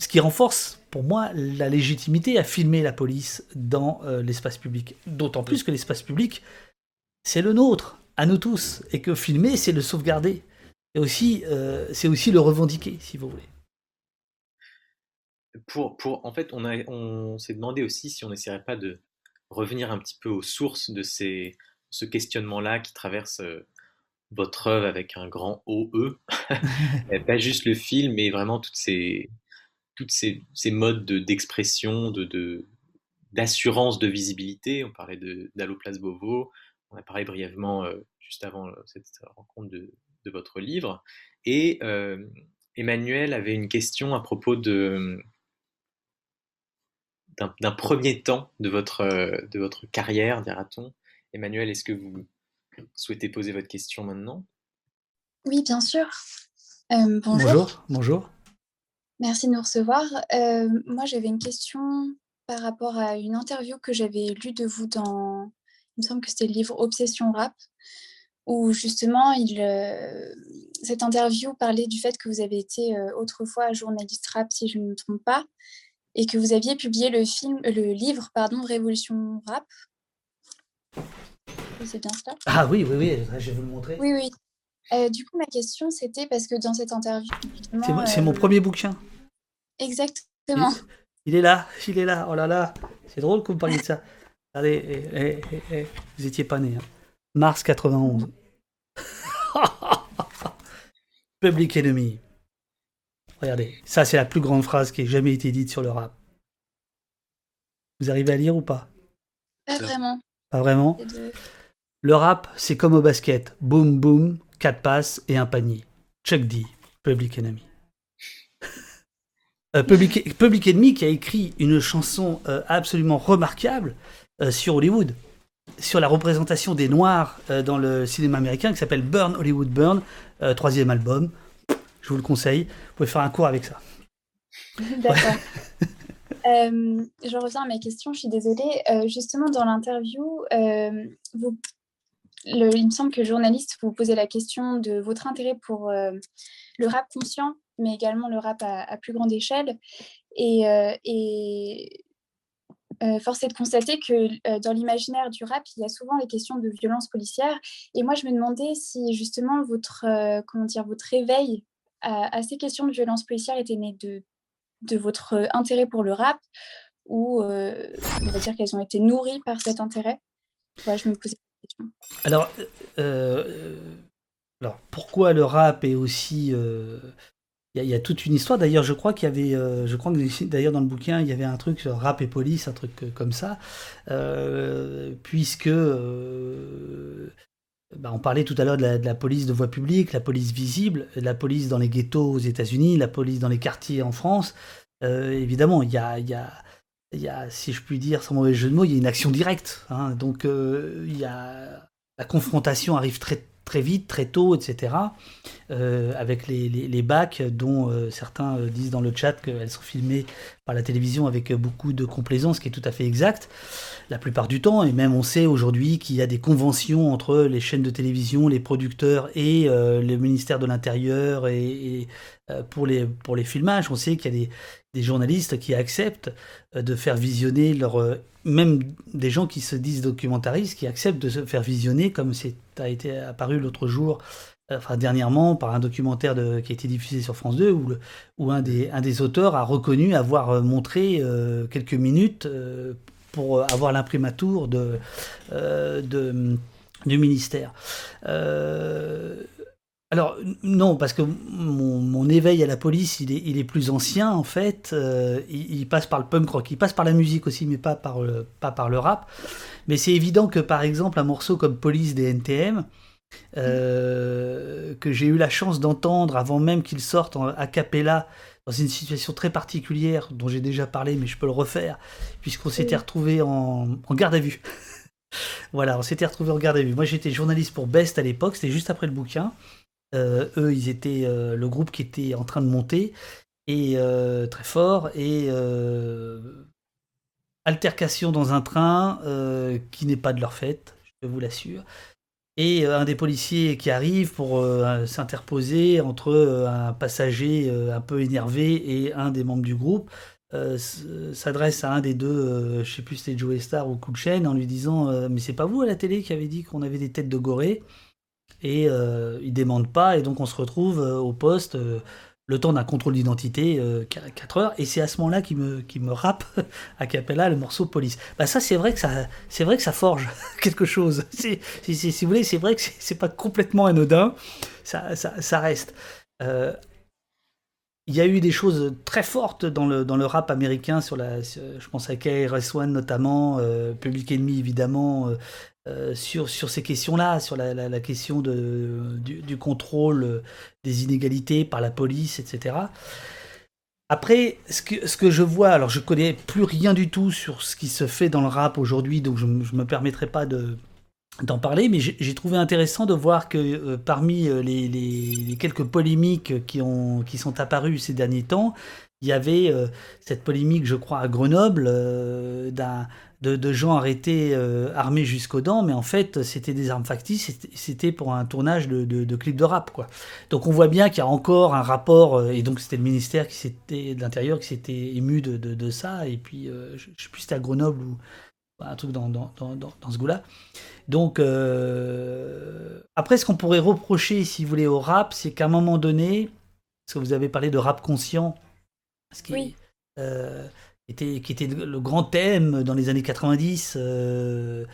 ce qui renforce pour moi la légitimité à filmer la police dans l'espace public. D'autant plus que l'espace public, c'est le nôtre à nous tous, et que filmer, c'est le sauvegarder. Et aussi, euh, c'est aussi le revendiquer, si vous voulez. Pour, pour, en fait, on, a, on s'est demandé aussi si on n'essaierait pas de revenir un petit peu aux sources de ces, ce questionnement-là qui traverse euh, votre œuvre avec un grand OE. pas juste le film, mais vraiment toutes ces, toutes ces, ces modes d'expression, de, d'assurance de, visibilité. On parlait d'Allo Place Beauvau, on a parlé brièvement euh, juste avant euh, cette rencontre de, votre livre. Et euh, Emmanuel avait une question à propos de d'un premier temps de votre, de votre carrière, dira-t-on. Emmanuel, est-ce que vous souhaitez poser votre question maintenant? Oui, bien sûr. bonjour. bonjour. Bonjour. Merci de nous recevoir. moi, j'avais une question par rapport à une interview que j'avais lue de vous dans il me semble que c'était le livre Obsession rap, où justement, il, euh, cette interview parlait du fait que vous avez été euh, autrefois journaliste rap, si je ne me trompe pas, et que vous aviez publié le, film, le livre pardon, Révolution rap. C'est bien cela? Ah oui, oui, oui, je vais vous le montrer. Oui, oui. Euh, du coup, ma question, c'était parce que dans cette interview... C'est mon premier bouquin. Exactement. Il, il est là, il est là, oh là là. C'est drôle que vous parliez de ça. Allez, eh, eh, eh, vous étiez pas né. Hein. Mars 91. Public Enemy. Regardez, ça c'est la plus grande phrase qui ait jamais été dite sur le rap. Vous arrivez à lire ou pas? Pas vraiment. Pas vraiment? Le rap, c'est comme au basket. Boum boum, quatre passes et un panier. Chuck D, Public Enemy. Euh, Public, Enemy qui a écrit une chanson euh, absolument remarquable euh, sur Hollywood, sur la représentation des Noirs dans le cinéma américain qui s'appelle Burn Hollywood Burn, troisième album. Je vous le conseille. Vous pouvez faire un cours avec ça. D'accord. je reviens à ma question, je suis désolée. justement, dans l'interview, vous il me semble que journaliste vous posait la question de votre intérêt pour le rap conscient, mais également le rap à, plus grande échelle. Et, et euh, force est de constater que euh, dans l'imaginaire du rap, il y a souvent les questions de violence policière. Et moi, je me demandais si justement votre, euh, comment dire, votre réveil à, ces questions de violence policière était né de, de votre intérêt pour le rap ou on va dire qu'elles ont été nourries par cet intérêt? je me posais Alors, alors, pourquoi le rap est aussi il y, a toute une histoire. D'ailleurs, je crois qu'il y avait, euh, je crois que d'ailleurs dans le bouquin, il y avait un truc sur rap et police, un truc euh, comme ça, euh, puisque bah, on parlait tout à l'heure de, la, police de voie publique, la police visible, la police dans les ghettos aux États-Unis, la police dans les quartiers en France. évidemment, il y a il y a, si je puis dire, sans mauvais jeu de mots, il y a une action directe. Hein. donc, il y a, la confrontation arrive très, très vite, très tôt, etc. Euh, avec les, les, bacs dont euh, certains euh, disent dans le chat qu'elles sont filmées par la télévision avec beaucoup de complaisance, ce qui est tout à fait exact la plupart du temps. Et même on sait aujourd'hui qu'il y a des conventions entre les chaînes de télévision, les producteurs et le ministère de l'Intérieur et, pour, les, pour les filmages. On sait qu'il y a des, des journalistes qui acceptent de faire visionner leur même des gens qui se disent documentaristes qui acceptent de se faire visionner comme c'est a été apparu l'autre jour euh, enfin dernièrement par un documentaire qui a été diffusé sur France 2 où, où un, des, un des auteurs a reconnu avoir euh, montré euh, quelques minutes pour avoir l'imprimatur de, de, du ministère. Alors non, parce que mon, éveil à la police, il est, il est plus ancien en fait. il, passe par le punk rock, il passe par la musique aussi, mais pas par le, pas par le rap. Mais c'est évident que par exemple un morceau comme Police des NTM, que j'ai eu la chance d'entendre avant même qu'il sorte en a cappella dans une situation très particulière dont j'ai déjà parlé, mais je peux le refaire, puisqu'on s'était retrouvé en, garde à vue. voilà, on s'était retrouvé en garde à vue. Moi, j'étais journaliste pour Best à l'époque, c'était juste après le bouquin. Euh, eux, ils étaient euh, le groupe qui était en train de monter, et euh, très fort, et altercation dans un train qui n'est pas de leur fête, je vous l'assure. Et un des policiers qui arrive pour s'interposer entre un passager un peu énervé et un des membres du groupe s'adresse à un des deux, je sais plus si c'était Joe Star ou chaîne, en lui disant mais c'est pas vous à la télé qui avez dit qu'on avait des têtes de gorée? Et il demande pas et donc on se retrouve au poste le temps d'un contrôle d'identité, 4 euh, heures, et c'est à ce moment-là qu'il me, qui me rappe à Capella le morceau Police. Bah ça, c'est vrai que ça, c'est vrai que ça forge quelque chose. si, si, vous voulez, c'est vrai que c'est pas complètement anodin, ça, ça, ça reste. Euh, il y a eu des choses très fortes dans le, dans le rap américain, sur la, je pense à KRS-One notamment, euh, Public Enemy évidemment, euh, sur, sur ces questions-là, sur la, question de, du, contrôle euh, des inégalités par la police, etc. Après, ce que, ce que je vois, alors je connais plus rien du tout sur ce qui se fait dans le rap aujourd'hui, donc je ne me permettrai pas de, d'en parler, mais j'ai trouvé intéressant de voir que euh, parmi les, les, quelques polémiques qui, ont, qui sont apparues ces derniers temps, il y avait cette polémique, je crois, à Grenoble, d'un de, gens arrêtés euh, armés jusqu'aux dents, mais en fait c'était des armes factices, c'était pour un tournage de, de, clip de rap quoi. Donc on voit bien qu'il y a encore un rapport, euh, et donc c'était le ministère qui s'était de l'intérieur qui s'était ému de, ça, et puis euh, je, ne sais plus si c'était à Grenoble ou un truc dans, dans, dans, ce goût-là. Donc après ce qu'on pourrait reprocher, si vous voulez, au rap, c'est qu'à un moment donné, parce que vous avez parlé de rap conscient, ce qui oui était, qui était le grand thème dans les années 90 euh,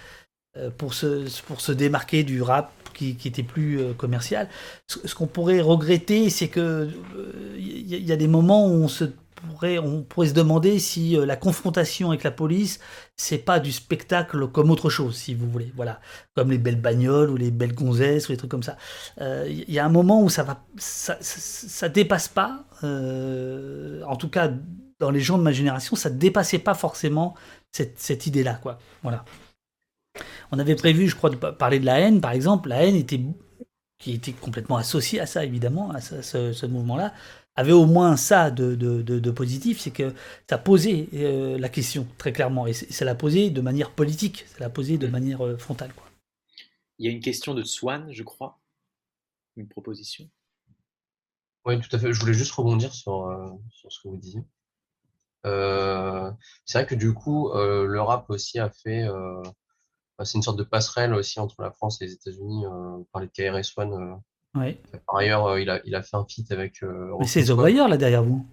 euh, pour, se, pour se démarquer du rap qui, était plus euh, commercial. Ce, qu'on pourrait regretter, c'est que il y, a des moments où on se pourrait, on pourrait se demander si la confrontation avec la police, c'est pas du spectacle comme autre chose, si vous voulez. Voilà, comme les belles bagnoles ou les belles gonzesses ou les trucs comme ça. Il y a un moment où ça va, ça, ça dépasse pas, en tout cas dans les gens de ma génération, ça ne dépassait pas forcément cette, idée-là. quoi. Voilà. On avait prévu, je crois, de parler de la haine, par exemple. La haine était, qui était complètement associée à ça, évidemment, à ce, mouvement-là, avait au moins ça de, positif, c'est que ça posait euh, la question, très clairement. Et ça l'a posé de manière politique, ça l'a posé de mm. manière euh, frontale. Quoi. Il y a une question de Swan, je crois, une proposition? Oui, tout à fait. Je voulais juste rebondir sur, euh, sur ce que vous disiez. Euh, c'est vrai que du coup, euh, le rap aussi a fait, euh, bah, c'est une sorte de passerelle aussi entre la France et les États-Unis. on parlait de KRS-One. Ouais. Par ailleurs, il, a, il a fait un feat avec. Mais c'est The Wire là derrière vous.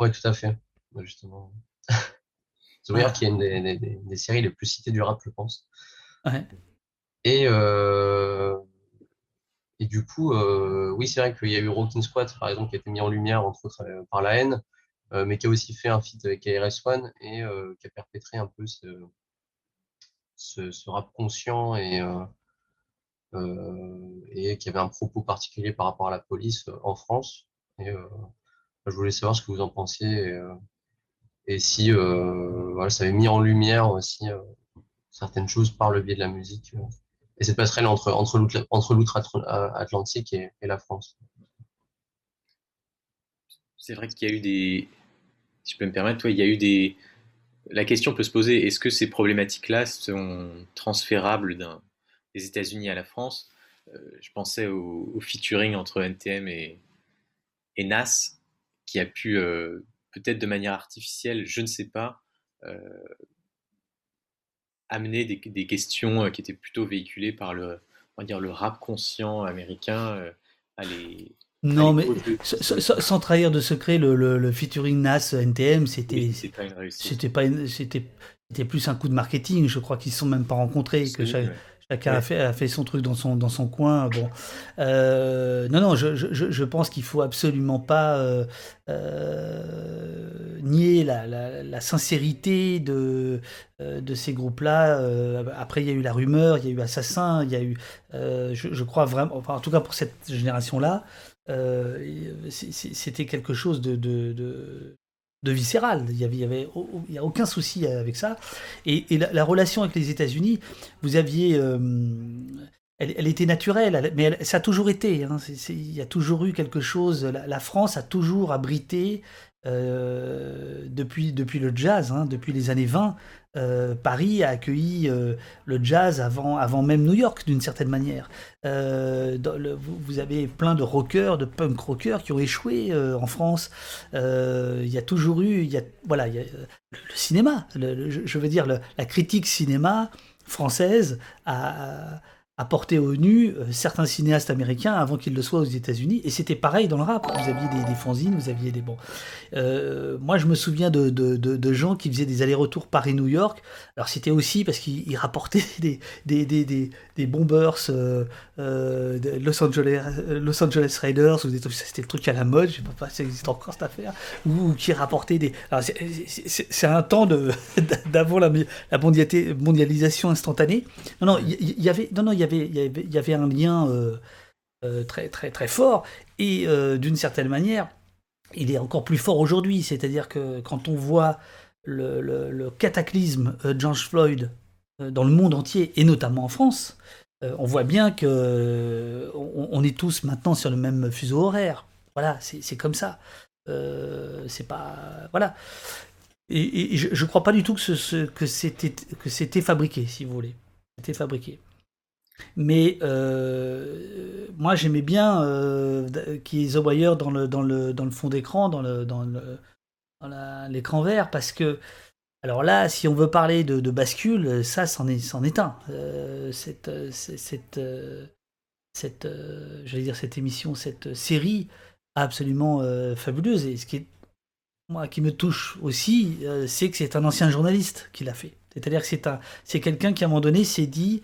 Oui, tout à fait. Justement. The Wire qui est une des, des, des, séries les plus citées du rap, je pense. Ouais. Et, et du coup, oui, c'est vrai qu'il y a eu Rockin' Squad, par exemple, qui a été mis en lumière, entre autres, par la haine. Euh, mais qui a aussi fait un feat avec ARS-One et euh, qui a perpétré un peu ce, rap conscient et, euh, et qui avait un propos particulier par rapport à la police en France. Et je voulais savoir ce que vous en pensiez et, si ça avait mis en lumière aussi certaines choses par le biais de la musique et cette passerelle entre, l'outre-Atlantique et, la France. C'est vrai qu'il y a eu des, si peux me permettre, il y a eu des. La question peut se poser est-ce que ces problématiques-là sont transférables des États-Unis à la France? Euh, Je pensais au, featuring entre NTM et, NAS, qui a pu, euh, peut-être de manière artificielle, je ne sais pas, euh, amener des, questions qui étaient plutôt véhiculées par le, dire, le rap conscient américain à les, non, mais sans, trahir de secret, le, le, featuring NAS NTM, c'était c'était pas c'était plus un coup de marketing. Je crois qu'ils se sont même pas rencontrés. Que Chacun a, fait, a fait son truc dans son, dans son coin. Bon. Euh, non, non, je, je, je pense qu'il faut absolument pas euh, euh, nier la, la, la, sincérité de, de ces groupes-là. après, il y a eu la rumeur, il y a eu Assassin, il y a eu. Je, je, crois vraiment. Enfin, en tout cas, pour cette génération-là, c'était quelque chose de, de, de viscéral. Il y avait, y avait, y a aucun souci avec ça. Et, la, relation avec les États-Unis, vous aviez, euh, elle, était naturelle, mais ça a toujours été. Hein, il y a toujours eu quelque chose. La France a toujours abrité euh, depuis, depuis le jazz, hein, depuis les années 20, euh, Paris a accueilli euh, le jazz avant, avant même New York, d'une certaine manière. Vous, avez plein de rockers, de punk rockers qui ont échoué en France. Il y a toujours eu, y a, voilà, le cinéma, je veux dire, la critique cinéma française a apporter au nu euh, certains cinéastes américains avant qu'ils le soient aux États-Unis. Et c'était pareil dans le rap. Vous aviez des, des fanzines, vous aviez des bons. Euh, moi, je me souviens de, de, de, gens qui faisaient des allers-retours Paris-New York. Alors, c'était aussi parce qu'ils rapportaient des, des, des, des bombers euh, Los, Angeles, Los Angeles Raiders, c'était le truc à la mode, je sais pas si ça existe encore cette affaire, ou, qui rapportaient des. C'est un temps d'avant la, la mondialisation instantanée. Non, non, il y, avait. Non, non, il y avait, un lien euh, euh, très, très, très fort. Et euh, d'une certaine manière, il est encore plus fort aujourd'hui. C'est-à-dire que quand on voit le, le, cataclysme George Floyd dans le monde entier, et notamment en France, on voit bien que on, est tous maintenant sur le même fuseau horaire. Voilà, c'est comme ça. c'est pas. Voilà. Et, je ne crois pas du tout que c'était fabriqué, si vous voulez. C'était fabriqué. Mais euh, moi, j'aimais bien euh, qu'il y ait The Wire dans le, dans le, dans le fond d'écran, dans, le, dans, l'écran vert, parce que, alors là, si on veut parler de, bascule, ça, c'en est, est un. Euh, cette, cette, cette, j'allais dire cette émission, cette série absolument fabuleuse. Et ce qui est, moi, qui me touche aussi, c'est que c'est un ancien journaliste qui l'a fait. C'est-à-dire que c'est, c'est quelqu'un qui, à un moment donné, s'est dit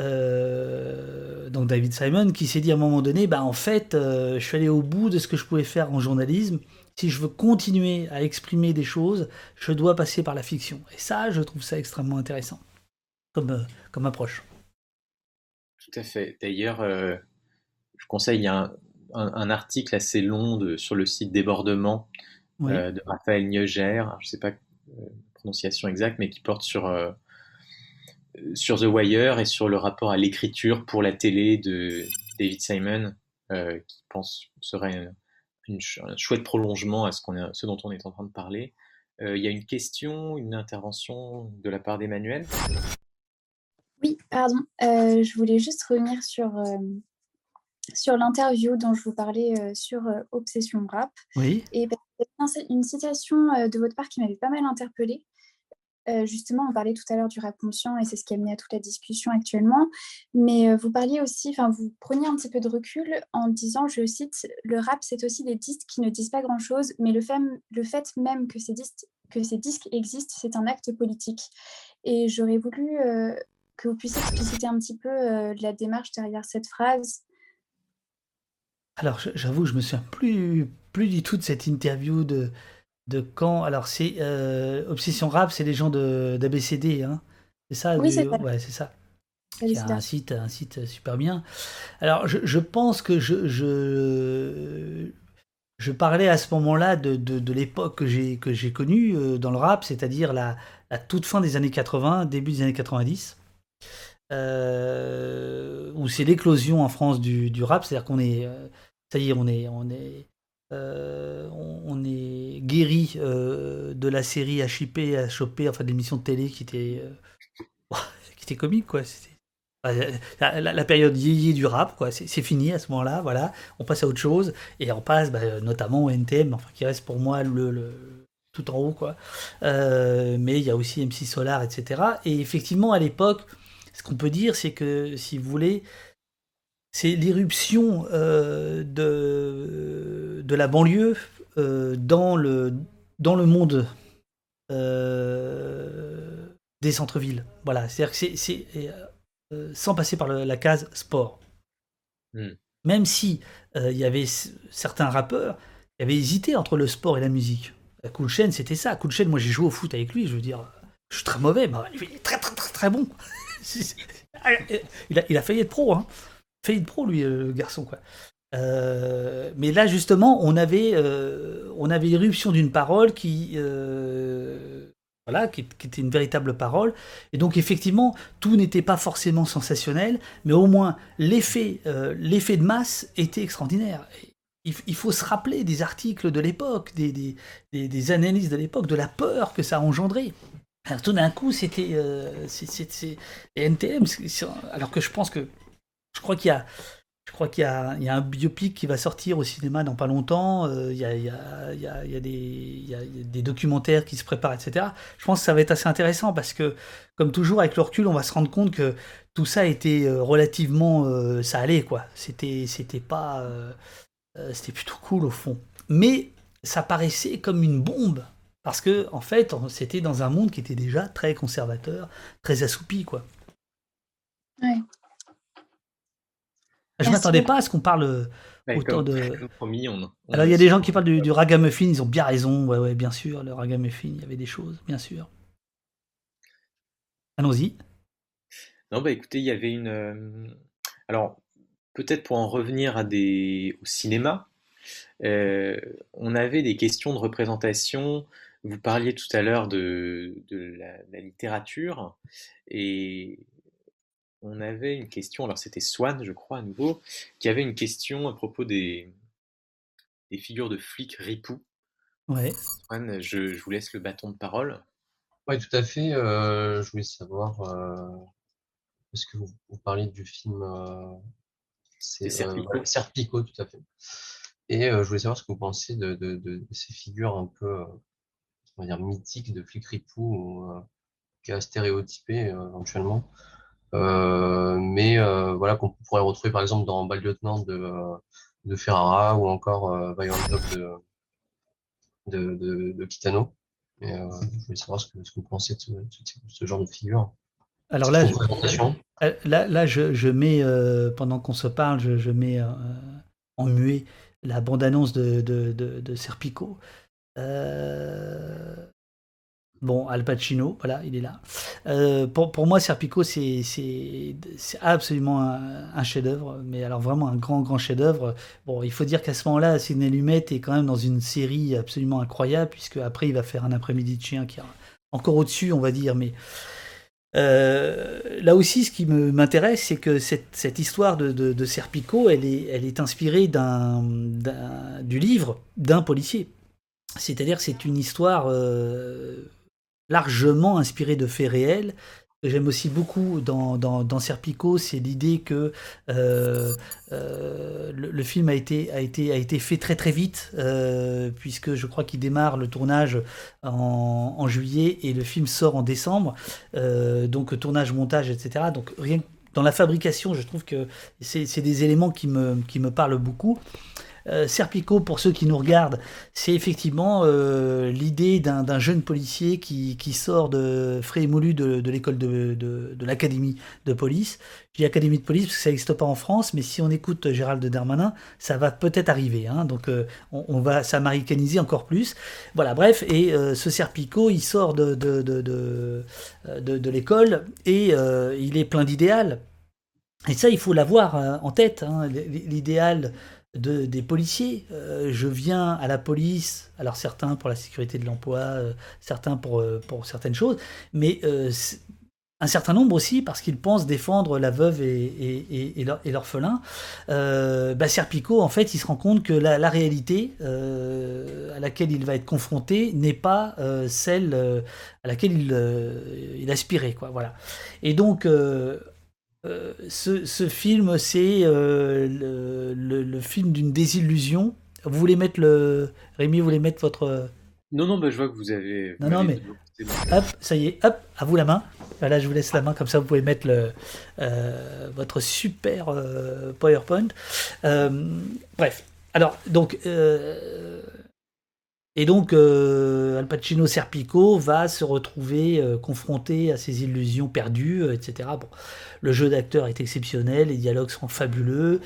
euh, donc David Simon, qui s'est dit à un moment donné, bah en fait, euh, je suis allé au bout de ce que je pouvais faire en journalisme. Si je veux continuer à exprimer des choses, je dois passer par la fiction. Et ça, je trouve ça extrêmement intéressant comme, euh, comme approche. Tout à fait. D'ailleurs, je conseille, un, un, article assez long de, sur le site Débordement de Raphaël Nieugère, je ne sais pas la prononciation exacte, mais qui porte sur sur The Wire et sur le rapport à l'écriture pour la télé de David Simon, euh, qui pense serait une, un chouette prolongement à ce, qu'on ce dont on est en train de parler. Euh, il y a une question, une intervention de la part d'Emmanuel? Oui, pardon. Euh, je voulais juste revenir sur, sur l'interview dont je vous parlais sur Obsession Rap. Oui. Et une citation de votre part qui m'avait pas mal interpellée. Euh, justement, on parlait tout à l'heure du rap conscient et c'est ce qui a mené à toute la discussion actuellement. Mais euh, vous parliez aussi, enfin, vous preniez un petit peu de recul en disant, je cite, le rap, c'est aussi des disques qui ne disent pas grand-chose, mais le fait, même que ces disques, que ces disques existent, c'est un acte politique. Et j'aurais voulu euh, que vous puissiez expliciter un petit peu la démarche derrière cette phrase. Alors, j'avoue, je me souviens plus, plus du tout de cette interview de, de quand Alors, c'est euh, Obsession Rap, c'est les gens d'ABCD, hein C'est ça Oui, c'est ça. Ouais, c'est ça. Un site, un site super bien. Alors, je, je pense que je, je, je, parlais à ce moment-là de, de, de l'époque que j'ai, que j'ai connue euh, dans le rap, c'est-à-dire la, la, toute fin des années 80, début des années 90, euh, où c'est l'éclosion en France du, du rap, c'est-à-dire qu'on est, ça y est, on est, on est, euh, on, est guéri euh, de la série à choper, enfin de l'émission de télé qui était, euh, qui était comique quoi. La, période yéyé du rap, quoi, c'est fini à ce moment-là, voilà. On passe à autre chose et on passe bah, notamment au NTM, enfin qui reste pour moi le, tout en haut, quoi. mais il y a aussi MC Solar, etc. Et effectivement, à l'époque, ce qu'on peut dire, c'est que si vous voulez, c'est l'irruption euh, de, de la banlieue euh, dans, le, dans le monde euh, des centres-villes. Voilà, c'est-à-dire que c'est, sans passer par la case sport. Hmm. Même si il y avait certains rappeurs qui avaient hésité entre le sport et la musique. Cool Chain, c'était ça. Cool Chain, moi j'ai joué au foot avec lui, je veux dire, je suis très mauvais, mais il est très très très très bon. il, a, il a failli être pro, hein. Failli être pro lui, le garçon quoi. Euh, mais là justement, on avait, euh, on avait l'éruption d'une parole qui, euh, voilà, qui, était une véritable parole. Et donc effectivement, tout n'était pas forcément sensationnel, mais au moins l'effet, l'effet de masse était extraordinaire. Il, faut se rappeler des articles de l'époque, des, des, des, analyses de l'époque, de la peur que ça a engendré. Tout d'un coup, c'était NTM, alors que je pense que je crois qu'il y a je crois qu'il y, a un biopic qui va sortir au cinéma dans pas longtemps. il, y a, des, documentaires qui se préparent, etc. Je pense que ça va être assez intéressant parce que, comme toujours, avec le recul, on va se rendre compte que tout ça était euh, relativement. Euh, ça allait, quoi. C'était, c'était pas. Euh, c'était plutôt cool au fond. Mais ça paraissait comme une bombe. Parce que, en fait, c'était dans un monde qui était déjà très conservateur, très assoupi, quoi. Ouais. Je m'attendais pas à ce qu'on parle euh, autant de. Alors il y a des gens qui parlent du, du, ragamuffin, ils ont bien raison. Ouais, ouais, bien sûr, le ragamuffin, il y avait des choses, bien sûr. Allons-y. Non, bah écoutez, il y avait une. Euh, alors, peut-être pour en revenir à des... au cinéma, euh, on avait des questions de représentation. Vous parliez tout à l'heure de, de la, littérature et on avait une question, alors c'était Swan, je crois, à nouveau, qui avait une question à propos des, des figures de flics ripoux. Ouais. Swan, je, vous laisse le bâton de parole. Oui, tout à fait. Euh, je voulais savoir, euh, est-ce que vous, parliez du film euh, C'est Serpico. Serpico, tout à fait. Et je voulais savoir ce que vous pensez de, ces figures un peu, on va dire, mythiques de flics ripoux, ou, qui a stéréotypé éventuellement. Euh, mais euh, voilà qu'on pourrait retrouver par exemple dans Bal Lieutenant de, de Ferrara ou encore euh, Violent de, de, de, de Kitano. Et, je voulais savoir ce que, ce que vous pensez de ce, genre de figure. Alors là, je, là, là je, je mets, pendant qu'on se parle, je, je mets en muet la bande-annonce de, de, de, de Serpico. Euh, Bon, Al Pacino, voilà, il est là. Euh, pour, pour, moi, Serpico, c'est absolument un, chef-d'œuvre, mais alors vraiment un grand, grand chef-d'œuvre. Bon, il faut dire qu'à ce moment-là, Sidney Lumet est quand même dans une série absolument incroyable, puisque après, il va faire un après-midi de chien qui est encore au-dessus, on va dire, mais. Euh, là aussi, ce qui m'intéresse, c'est que cette, cette, histoire de, de, Serpico, elle est, elle est inspirée d'un du livre d'un policier. C'est-à-dire, c'est une histoire euh, largement inspiré de faits réels. J'aime aussi beaucoup dans, dans, Serpico, c'est l'idée que euh, euh, le, film a été, a, été, a été fait très très vite, euh, puisque je crois qu'il démarre le tournage en, juillet et le film sort en décembre. donc tournage, montage, etc. Donc rien dans la fabrication, je trouve que c'est des éléments qui me, qui me parlent beaucoup. Euh, Serpico, pour ceux qui nous regardent, c'est effectivement euh, l'idée d'un jeune policier qui, sort de frais et moulu de, l'école de, l'académie de police. Je dis académie de police parce que ça n'existe pas en France, mais si on écoute Gérald Darmanin, ça va peut-être arriver. Hein. donc euh, on, va s'américaniser encore plus. Voilà, bref, et ce Serpico, il sort de, l'école et il est plein d'idéal. Et ça, il faut l'avoir en tête, hein, l'idéal des policiers. Euh, je viens à la police, alors certains pour la sécurité de l'emploi, euh, certains pour, euh, pour certaines choses, mais un certain nombre aussi parce qu'ils pensent défendre la veuve et, et, l'orphelin. Bah, Serpico, en fait, il se rend compte que la, réalité à laquelle il va être confronté n'est pas celle à laquelle il, il aspirait. Quoi, voilà. Et donc, euh, ce, film, c'est euh, le, film d'une désillusion. Vous voulez mettre le. Rémi, vous voulez mettre votre. Non, non, bah, je vois que vous avez. Non, non, mais. Hop, ça y est, hop, à vous la main. Là, je vous laisse la main, comme ça vous pouvez mettre le, euh, votre super PowerPoint. bref, alors, donc, Et donc, Al Pacino Serpico va se retrouver confronté à ses illusions perdues, etc. Bon, le jeu d'acteur est exceptionnel, les dialogues sont fabuleux.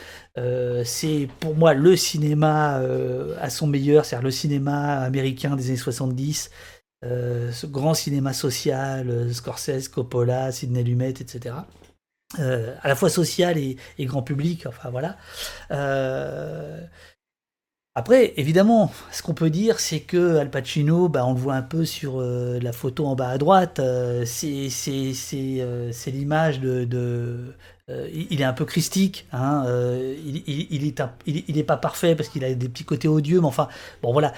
c'est pour moi le cinéma à son meilleur, c'est-à-dire le cinéma américain des années 70 euh, ce grand cinéma social, euh, Scorsese, Coppola, Sidney Lumet, etc. Euh, à la fois social et, grand public, enfin voilà. Après, évidemment, ce qu'on peut dire, c'est que Al Pacino, bah, on le voit un peu sur la photo en bas à droite, c'est l'image de, il est un peu christique, hein, il, il, est il, est pas parfait parce qu'il a des petits côtés odieux, mais enfin, bon voilà,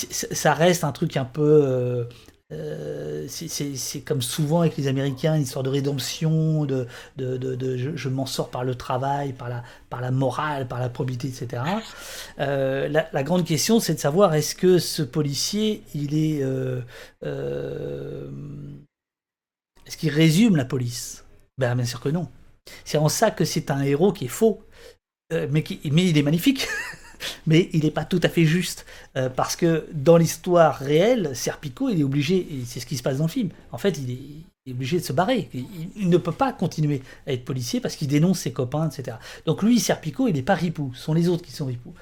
ça reste un truc un peu euh, c'est comme souvent avec les Américains, une histoire de rédemption, de, je, m'en sors par le travail, par la, morale, par la probité, etc. Euh, la, grande question, c'est de savoir est-ce que ce policier, il est, euh, est-ce qu'il résume la police? Ben bien sûr que non. C'est en ça que c'est un héros qui est faux, mais il est magnifique. mais il n'est pas tout à fait juste. Euh, parce que dans l'histoire réelle, Serpico, il est obligé, et c'est ce qui se passe dans le film, en fait, il est, obligé de se barrer. Il, ne peut pas continuer à être policier parce qu'il dénonce ses copains, etc. Donc lui, Serpico, il n'est pas ripou, ce sont les autres qui sont ripoux.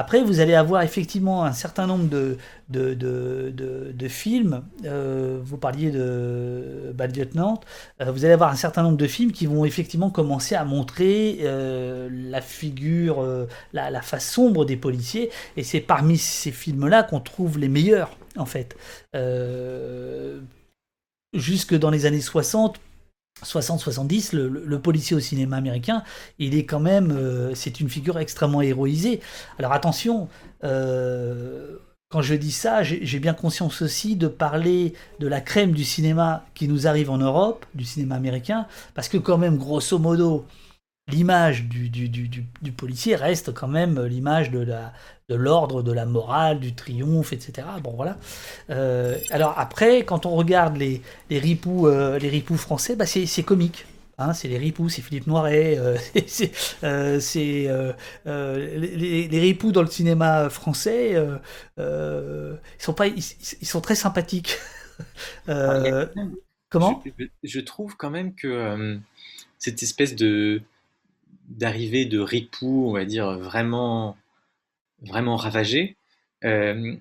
Après, vous allez avoir effectivement un certain nombre de, de, de, films. Euh, vous parliez de Bad Lieutenant. Euh, vous allez avoir un certain nombre de films qui vont effectivement commencer à montrer euh, la figure, la, la, face sombre des policiers. Et c'est parmi ces films-là qu'on trouve les meilleurs, en fait. jusque dans les années 60, 60-70, le, policier au cinéma américain, il est quand même, euh, c'est une figure extrêmement héroïsée. Alors attention, euh, quand je dis ça, j'ai bien conscience aussi de parler de la crème du cinéma qui nous arrive en Europe, du cinéma américain, parce que quand même, grosso modo, l'image du, du, policier reste quand même l'image de la, de l'ordre, de la morale, du triomphe, etc. Bon voilà. Euh, alors après, quand on regarde les, les ripoux, euh, les ripoux français, bah c'est, comique. Hein, c'est les ripoux, c'est Philippe Noiret, euh, c'est, les, les, ripoux dans le cinéma français, ils sont pas, ils, sont très sympathiques. comment? je, je, trouve quand même que cette espèce de d'arrivée de ripoux, on va dire vraiment vraiment ravagée. Euh,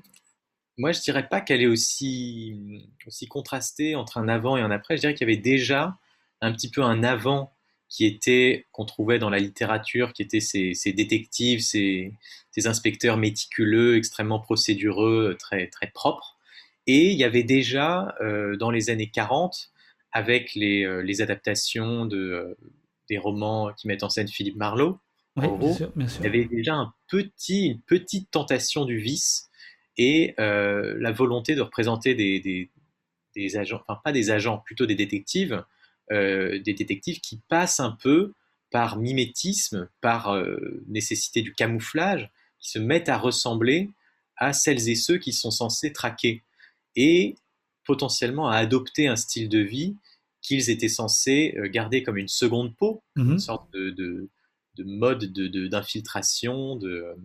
moi, je dirais pas qu'elle est aussi, aussi contrastée entre un avant et un après. Je dirais qu'il y avait déjà un petit peu un avant qui était qu'on trouvait dans la littérature, qui était ces, détectives, ces, inspecteurs méticuleux, extrêmement procédureux, très très propres. Et il y avait déjà euh, dans les années 40, avec euh, les adaptations de, des romans qui mettent en scène Philippe Marlowe, il y avait déjà un petit, une petite tentation du vice et euh, la volonté de représenter des, des, agents, enfin pas des agents, plutôt des détectives, euh, des détectives qui passent un peu par mimétisme, par euh, nécessité du camouflage, qui se mettent à ressembler à celles et ceux qui sont censés traquer et potentiellement à adopter un style de vie qu'ils étaient censés garder comme une seconde peau, une mhm. sorte de de mode d'infiltration, de, euh,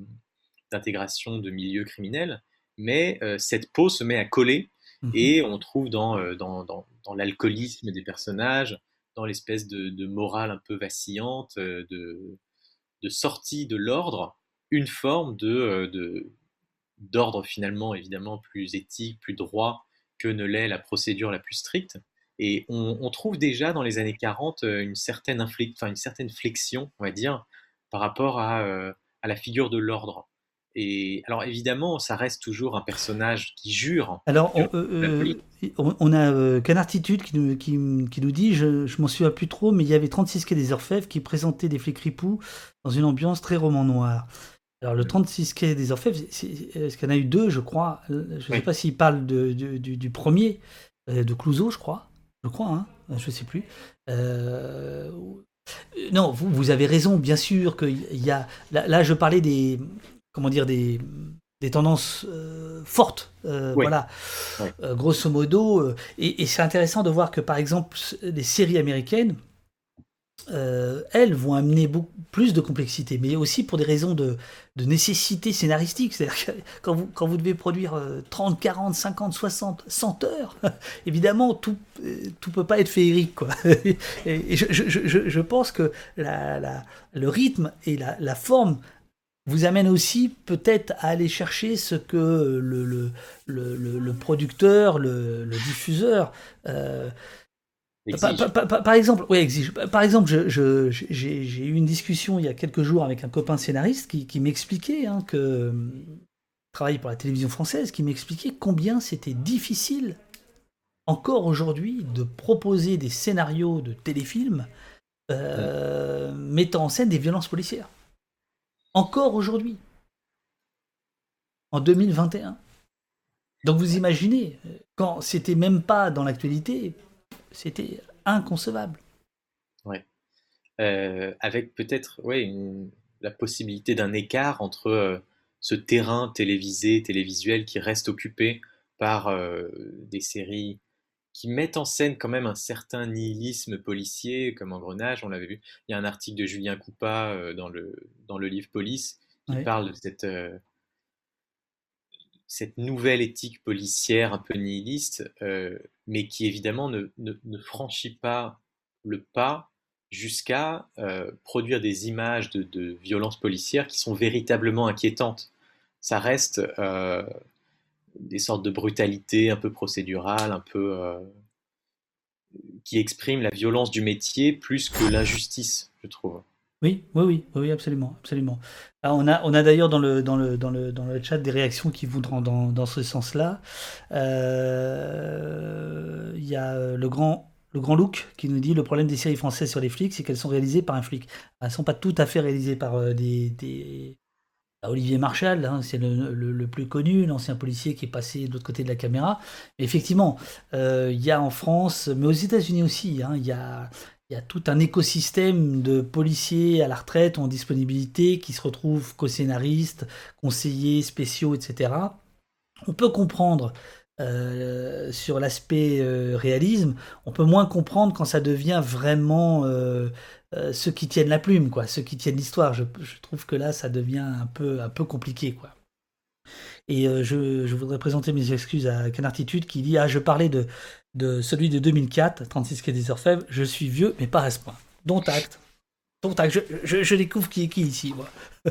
d'intégration de, milieux criminels, mais euh, cette peau se met à coller mhm. et on trouve dans, euh, dans, dans, l'alcoolisme des personnages, dans l'espèce de, morale un peu vacillante, de, de sortie de l'ordre, une forme de, d'ordre finalement évidemment plus éthique, plus droit que ne l'est la procédure la plus stricte. Et on, trouve déjà dans les années 40 euh, une certaine, une certaine flexion, on va dire, par rapport à, euh, à la figure de l'ordre. Et alors évidemment, ça reste toujours un personnage qui jure. Alors on, euh, on, a Canartitude qui nous, qui, qui nous dit, je, je m'en souviens plus trop, mais il y avait 36 quai des Orfèvres qui présentaient des flics ripoux dans une ambiance très roman noir. Alors le 36 quai des Orfèvres, est-ce qu'il y en a eu deux, je crois? Je ne sais pas s'il parle de, du, du, premier, de Clouseau, je crois je crois, hein je ne sais plus. Euh, non, vous, vous, avez raison, bien sûr qu'il y a. Là, je parlais des. Comment dire Des, des tendances euh, fortes. Euh, voilà. grosso modo. et, c'est intéressant de voir que, par exemple, les séries américaines. Euh, elles vont amener beaucoup plus de complexité, mais aussi pour des raisons de, nécessité scénaristique. C'est-à-dire que quand vous, devez produire 30, 40, 50, 60, 100 heures, évidemment, tout euh, tout peut pas être féerique. Et, je, pense que le rythme et la, forme vous amènent aussi peut-être à aller chercher ce que le producteur, le, diffuseur... Euh, par, exemple, ouais, exige. Par exemple, j'ai eu une discussion il y a quelques jours avec un copain scénariste qui, m'expliquait hein, que travaille pour la télévision française, qui m'expliquait combien c'était difficile encore aujourd'hui de proposer des scénarios de téléfilms euh, mettant en scène des violences policières. Encore aujourd'hui, en 2021. Donc vous imaginez, quand c'était même pas dans l'actualité, c'était inconcevable. Ouais. Euh, avec peut-être ouais, la possibilité d'un écart entre euh, ce terrain télévisé, télévisuel qui reste occupé par euh, des séries qui mettent en scène quand même un certain nihilisme policier, comme Engrenage, on l'avait vu. Il y a un article de Julien Coupa dans, le, dans le livre Police qui parle de cette cette nouvelle éthique policière un peu nihiliste, euh, mais qui évidemment ne, franchit pas le pas jusqu'à euh, produire des images de, de, violences policières qui sont véritablement inquiétantes. Ça reste euh, des sortes de brutalité un peu procédurale, un peu qui exprime la violence du métier plus que l'injustice, je trouve. Oui, oui, oui, oui, absolument, absolument. Ah, on a, d'ailleurs dans le, chat des réactions qui vont dans, ce sens-là. Euh, il y a euh, le grand, le Look qui nous dit le problème des séries françaises sur les flics, c'est qu'elles sont réalisées par un flic. Elles ne sont pas tout à fait réalisées par euh, des, des... Bah, Olivier Marshall, hein, c'est le, le, plus connu, l'ancien policier qui est passé de l'autre côté de la caméra. effectivement, il y a en France, mais aux États-Unis aussi, hein, il y a il y a tout un écosystème de policiers à la retraite en disponibilité qui se retrouvent co-scénaristes, conseillers spéciaux, etc. On peut comprendre euh, sur l'aspect euh, réalisme, on peut moins comprendre quand ça devient vraiment euh, ceux qui tiennent la plume, quoi, ceux qui tiennent l'histoire. Je, trouve que là, ça devient un peu, un peu compliqué, quoi. Et je, je, voudrais présenter mes excuses à Canartitude qui dit Ah, je parlais de, de celui de 2004, 36 quai des Orfèvres, je suis vieux, mais pas à ce point. Dont acte. Dont acte. Je, je, découvre qui est qui ici, moi.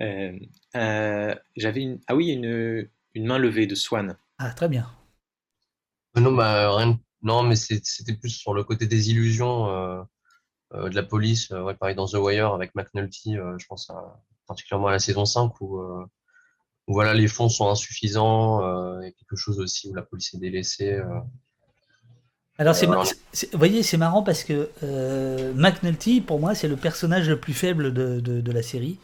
Euh, euh, j'avais une. Ah oui, une, une main levée de Swan. Ah, très bien. Euh, non, bah, rien... non mais c'était plus sur le côté des illusions de la police. ouais, pareil, dans The Wire avec McNulty, je pense particulièrement à la saison 5 où voilà, les fonds sont insuffisants, euh, il y a quelque chose aussi où la police est délaissée. Euh. Alors, c'est, vous voyez, c'est marrant parce que euh, McNulty, pour moi, c'est le personnage le plus faible de, de, la série.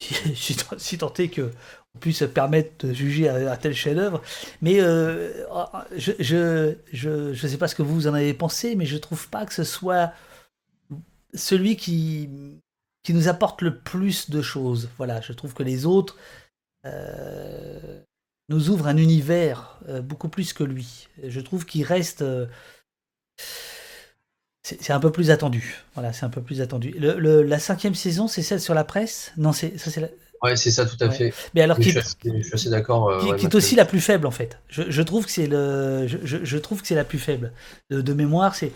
je suis si tenté que on puisse se permettre de juger à, tel chef-d'œuvre. Mais je, je, je, je, sais pas ce que vous en avez pensé, mais je trouve pas que ce soit celui qui, qui nous apporte le plus de choses. Voilà, je trouve que les autres, euh, nous ouvre un univers euh, beaucoup plus que lui. Je trouve qu'il reste euh, c'est un peu plus attendu. Voilà, c'est un peu plus attendu. Le, la cinquième saison, c'est celle sur la presse? Non, c'est ça, c'est la... Ouais, c'est ça, tout à fait. Mais alors, qui, je, suis assez, d'accord. qui, est aussi la plus faible en fait. Je, je trouve que c'est le, je, je, trouve que c'est la plus faible de, de mémoire. C'est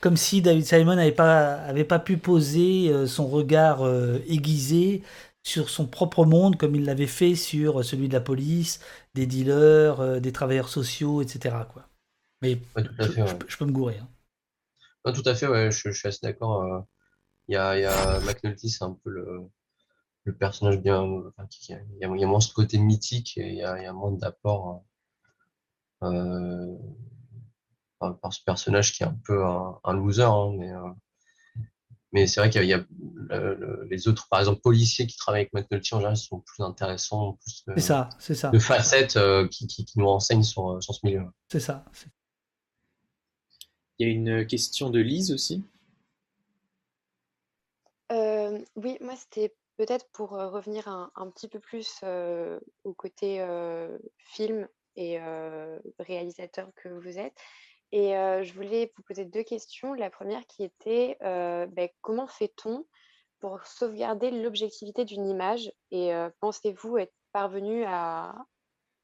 comme si David Simon n'avait pas, avait pas pu poser son regard aiguisé sur son propre monde comme il l'avait fait sur celui de la police, des dealers, euh, des travailleurs sociaux, etc. Quoi. Mais je, peux me gourer. Hein. tout à fait, ouais, je, suis assez d'accord. Euh. Il y, a, y a McNulty, c'est un peu le, le personnage bien. il, y a, moins ce côté mythique et il y a, y a moins d'apport euh, par, ce personnage qui est un peu un, loser, hein, mais mais c'est vrai qu'il y a, les autres, par exemple, policiers qui travaillent avec McNulty en général sont plus intéressants, plus de, ça, ça. de facettes euh, qui, qui, nous renseignent sur, sur ce milieu. C'est ça. Il y a une question de Lise aussi. Euh, oui, moi c'était peut-être pour euh, revenir un, un, petit peu plus au côté film et réalisateur que vous êtes. Et je voulais vous poser deux questions. La première qui était comment fait-on pour sauvegarder l'objectivité d'une image? Et pensez-vous être parvenu à,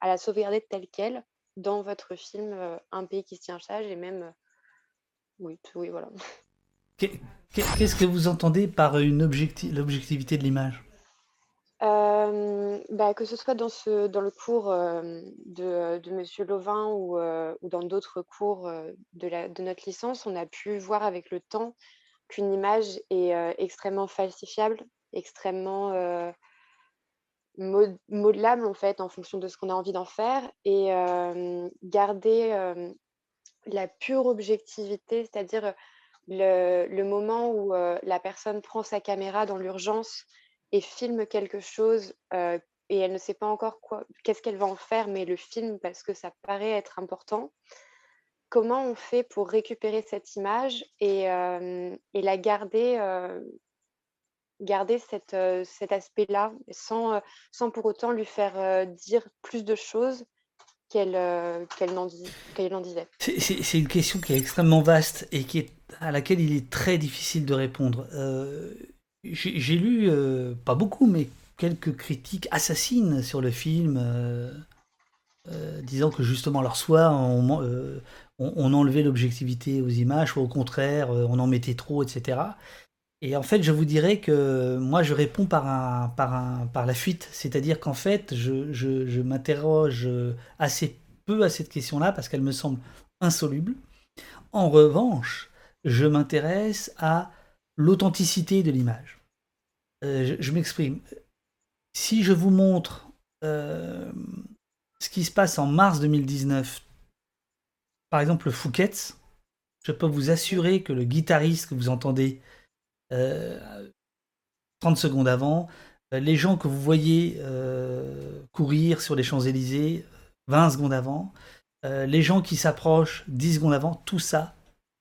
la sauvegarder telle qu'elle dans votre film Un pays qui se tient sage et même. Oui, oui, voilà. Qu'est-ce que vous entendez par l'objectivité de l'image? Bah, que ce soit dans ce dans le cours, de, monsieur Lovin ou, dans d'autres cours, de notre licence, on a pu voir avec le temps qu'une image est, extrêmement falsifiable, extrêmement, modelable en fait en fonction de ce qu'on a envie d'en faire et garder, la pure objectivité, c'est-à-dire, le moment où, la personne prend sa caméra dans l'urgence et filme quelque chose et elle ne sait pas encore quoi, qu'est-ce qu'elle va en faire, mais le film parce que ça paraît être important. Comment on fait pour récupérer cette image et, et la garder, garder cette, cet aspect-là sans, sans pour autant lui faire dire plus de choses qu'elle qu'elle n'en disait C'est une question qui est extrêmement vaste et qui est, à laquelle il est très difficile de répondre. J'ai lu, euh, pas beaucoup, mais quelques critiques assassines sur le film, euh, euh, disant que justement, leur soit on, on, enlevait l'objectivité aux images, ou au contraire, on en mettait trop, etc. Et en fait, je vous dirais que moi, je réponds par, un, par, la fuite. C'est-à-dire qu'en fait, je, m'interroge assez peu à cette question-là parce qu'elle me semble insoluble. En revanche, je m'intéresse à l'authenticité de l'image. Euh, je, m'exprime. Si je vous montre euh, ce qui se passe en mars 2019, par exemple le Fouquet's, je peux vous assurer que le guitariste que vous entendez 30 euh, secondes avant, les gens que vous voyez courir sur les Champs-Élysées 20 secondes avant, les gens qui s'approchent 10 secondes avant, tout ça,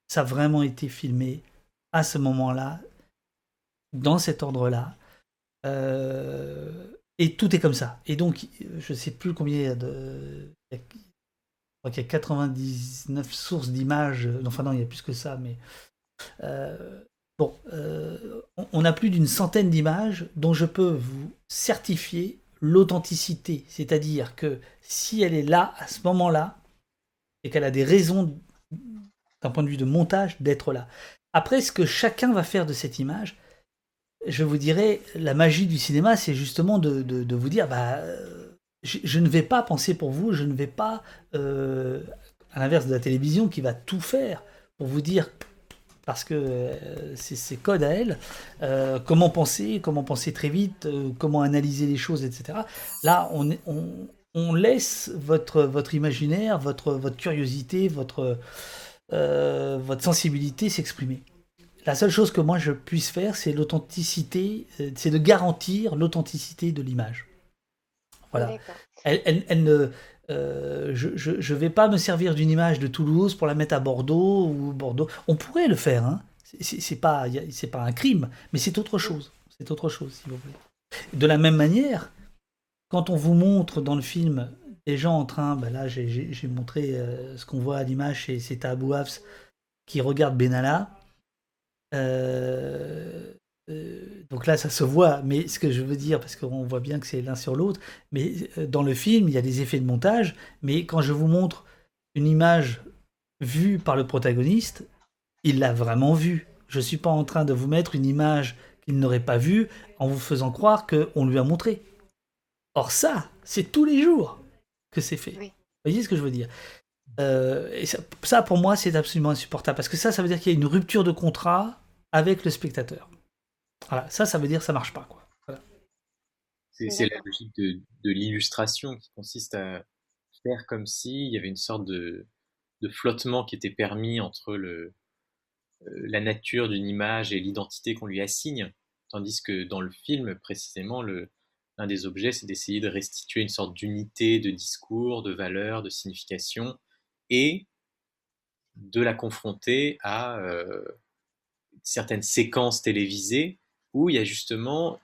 ça a vraiment été filmé à ce moment-là, dans cet ordre-là. Euh, et tout est comme ça. Et donc, je ne sais plus combien de. Je crois qu'il y a 99 sources d'images. Enfin, non, il y a plus que ça, mais. Euh, bon, euh, on a plus d'une centaine d'images dont je peux vous certifier l'authenticité. C'est-à-dire que si elle est là, à ce moment-là, et qu'elle a des raisons, d'un point de vue de montage, d'être là. Après, ce que chacun va faire de cette image, je vous dirais, la magie du cinéma, c'est justement de, vous dire, bah, je, ne vais pas penser pour vous, je ne vais pas, euh, à l'inverse de la télévision qui va tout faire pour vous dire, parce que euh, c'est code à elle, euh, comment penser, comment penser très vite, comment analyser les choses, etc. Là, on, laisse votre, imaginaire, votre, curiosité, votre sensibilité s'exprimer la seule chose que moi je puisse faire, c'est l'authenticité, euh, c'est de garantir l'authenticité de l'image. Voilà. Elle, ne, euh, je ne vais pas me servir d'une image de Toulouse pour la mettre à Bordeaux ou Bordeaux. On pourrait le faire, hein. C'est pas, c'est pas un crime, mais c'est autre chose. C'est autre chose, si vous voulez. De la même manière, quand on vous montre dans le film des gens en train, ben là j'ai montré euh, ce qu'on voit à l'image, c'est Abou Hafs qui regarde Benalla euh, euh, donc là, ça se voit, mais ce que je veux dire, parce qu'on voit bien que c'est l'un sur l'autre, mais euh, dans le film, il y a des effets de montage, mais quand je vous montre une image vue par le protagoniste, il l'a vraiment vue. Je ne suis pas en train de vous mettre une image qu'il n'aurait pas vue en vous faisant croire qu'on lui a montré. Or ça, c'est tous les jours que c'est fait. Vous voyez ce que je veux dire? Et ça, pour moi, c'est absolument insupportable. Parce que ça, ça veut dire qu'il y a une rupture de contrat avec le spectateur. Voilà, ça, ça veut dire que ça marche pas. Quoi. C'est la logique de, l'illustration qui consiste à faire comme s'il y avait une sorte de, flottement qui était permis entre le, euh, la nature d'une image et l'identité qu'on lui assigne, tandis que dans le film, précisément, le, l'un des objets, c'est d'essayer de restituer une sorte d'unité de discours, de valeur, de signification, et de la confronter à euh, certaines séquences télévisées où il y a justement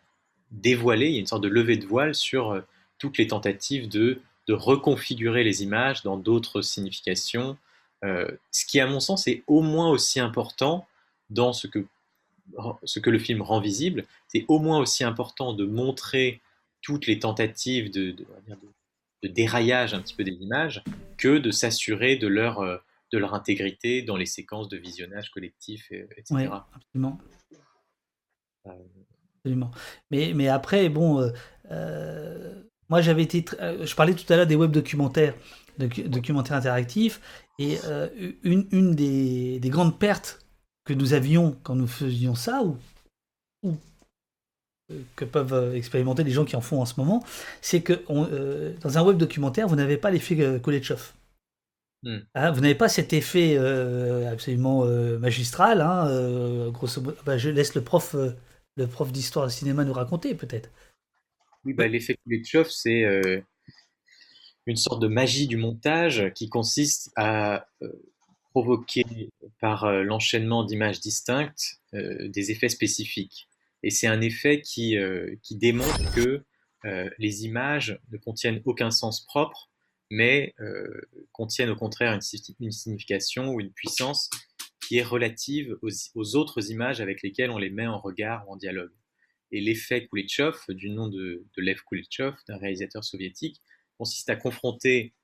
dévoilé, il y a une sorte de levée de voile sur euh, toutes les tentatives de, de reconfigurer les images dans d'autres significations, ce qui, à mon sens, est au moins aussi important dans ce que, ce que le film rend visible, c'est au moins aussi important de montrer toutes les tentatives de, déraillage un petit peu des images que de s'assurer de leur, de leur intégrité dans les séquences de visionnage collectif, etc. Oui, absolument. Absolument. Mais, mais après, bon, moi j'avais été. Je parlais tout à l'heure des web documentaires, documentaires interactifs, et une, une des, des, grandes pertes que nous avions quand nous faisions ça, ou, ou que peuvent expérimenter les gens qui en font en ce moment, c'est que dans un web documentaire, vous n'avez pas l'effet Kuleshov. Hmm. Hein, vous n'avez pas cet effet absolument magistral, hein, grosso modo. Bah, je laisse le prof le prof d'histoire du cinéma nous raconter, peut-être. Oui, bah, l'effet Kuleshov, c'est euh, une sorte de magie du montage qui consiste à euh, provoquer par euh, l'enchaînement d'images distinctes des effets spécifiques. Et c'est un effet qui, qui démontre que les images ne contiennent aucun sens propre, mais contiennent au contraire une, signification ou une puissance qui est relative aux, autres images avec lesquelles on les met en regard ou en dialogue. Et l'effet Kuleshov, du nom de, Lev Kuleshov, d'un réalisateur soviétique, consiste à confronter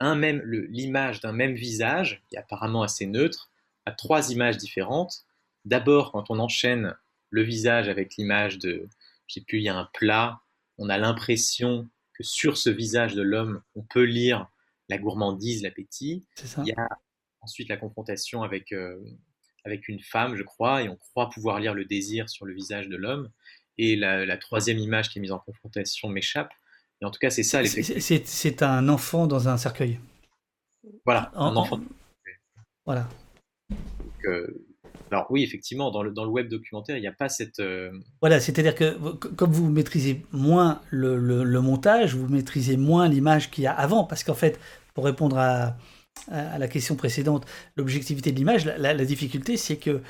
l'image d'un même visage, qui est apparemment assez neutre, à trois images différentes. D'abord, quand on enchaîne le visage avec l'image de, je sais plus, il y a un plat, on a l'impression que sur ce visage de l'homme, on peut lire la gourmandise, l'appétit. Il y a ensuite la confrontation avec, euh, avec une femme, je crois, et on croit pouvoir lire le désir sur le visage de l'homme. Et la, troisième image qui est mise en confrontation m'échappe. Et en tout cas, c'est ça l'effet. C'est un enfant dans un cercueil. Voilà, un enfant. Voilà. Euh, alors oui, effectivement, dans le, dans le web documentaire, il n'y a pas cette... Euh, voilà, c'est-à-dire que comme vous maîtrisez moins le, le montage, vous maîtrisez moins l'image qu'il y a avant, parce qu'en fait, pour répondre à, à la question précédente, l'objectivité de l'image, la, difficulté, c'est que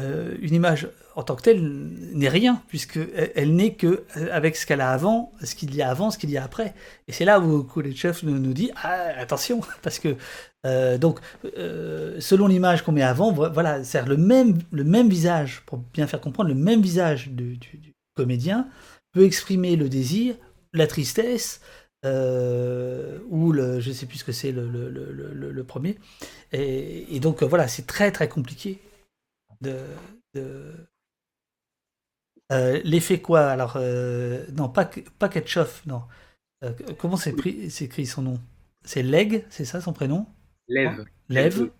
euh, une image en tant que telle n'est rien, puisque elle, n'est que euh, avec ce qu'elle a avant, ce qu'il y a avant, ce qu'il y a après. Et c'est là où Kuleshov nous, nous dit ah, attention, parce que euh, donc selon l'image qu'on met avant, voilà, c'est le même le même visage pour bien faire comprendre le même visage du comédien peut exprimer le désir, la tristesse, ou le, je sais plus ce que c'est le, premier. Et, et donc voilà, c'est très très compliqué de. de... Euh, L'effet quoi Alors, euh, non, pas, pas non. Euh, comment c'est écrit son nom? C'est Leg, c'est ça son prénom? Lev. Lev.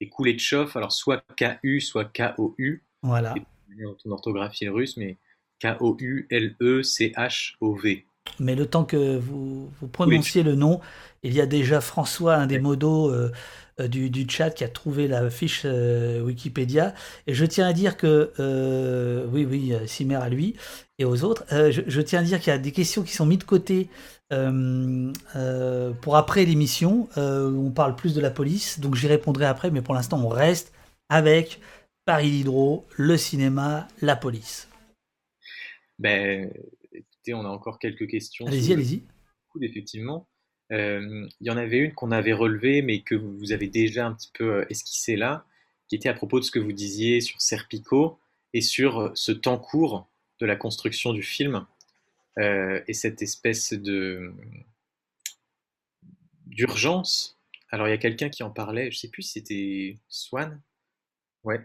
Et Kulechov, alors soit K-U, soit K-O-U. Voilà. Ton orthographie russe, mais K-O-U-L-E-C-H-O-V. Mais le temps que vous, vous prononciez le nom, il y a déjà François, un des modos du, du, chat, qui a trouvé la fiche euh, Wikipédia. Et je tiens à dire que, oui, oui, Cimer à lui et aux autres, je, tiens à dire qu'il y a des questions qui sont mises de côté pour après l'émission. on parle plus de la police, donc j'y répondrai après, mais pour l'instant, on reste avec Paris Hydro, le cinéma, la police. Ben, on a encore quelques questions. Allez-y, allez-y. Effectivement. Euh, il y en avait une qu'on avait relevée, mais que vous avez déjà un petit peu euh, esquissée là, qui était à propos de ce que vous disiez sur Serpico et sur euh, ce temps court de la construction du film et cette espèce de d'urgence. Alors il y a quelqu'un qui en parlait, je sais plus si c'était Swan. Ouais.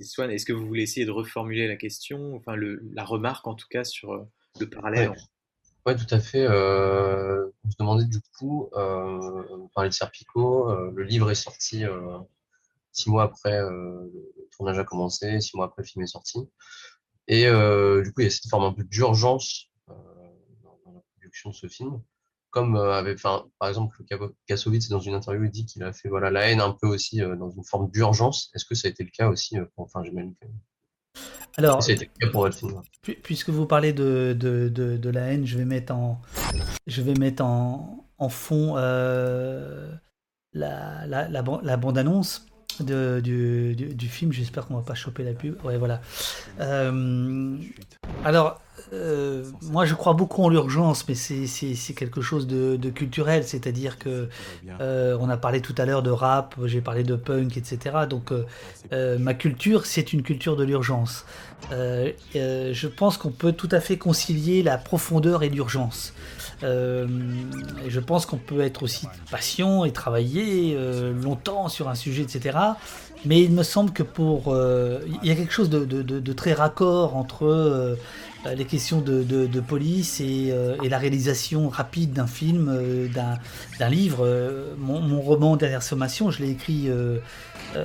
Swan, est-ce que vous voulez essayer de reformuler la question, enfin le, la remarque en tout cas sur le parallèle. Oui, tout à fait. Euh, on se demandait du coup, euh, on parlait de Serpico, euh, le livre est sorti six mois après le tournage a commencé, six mois après le film est sorti. Et du coup, il y a cette forme un peu d'urgence dans, la production de ce film. Comme enfin, par exemple, Kassovitz, dans une interview, il dit qu'il a fait voilà, la haine un peu aussi dans une forme d'urgence. Est-ce que ça a été le cas aussi enfin, j'imagine alors, puisque vous parlez de, de, de, la haine, je vais mettre en, je vais mettre en, en fond euh, la, la, la, la bande-annonce du, du, du, film. J'espère qu'on va pas choper la pub. Ouais, voilà. Euh, alors, euh, moi, je crois beaucoup en l'urgence, mais c'est quelque chose de, culturel, c'est-à-dire que euh, on a parlé tout à l'heure de rap, j'ai parlé de punk, etc. Donc, euh, ma culture, c'est une culture de l'urgence. je pense qu'on peut tout à fait concilier la profondeur et l'urgence. Je pense qu'on peut être aussi patient et travailler longtemps sur un sujet, etc. Mais il me semble que pour, il y a quelque chose de, très raccord entre euh, les questions de, police euh, et, la réalisation rapide d'un film, euh, d'un livre. Mon, roman Derrière Sommation, je l'ai écrit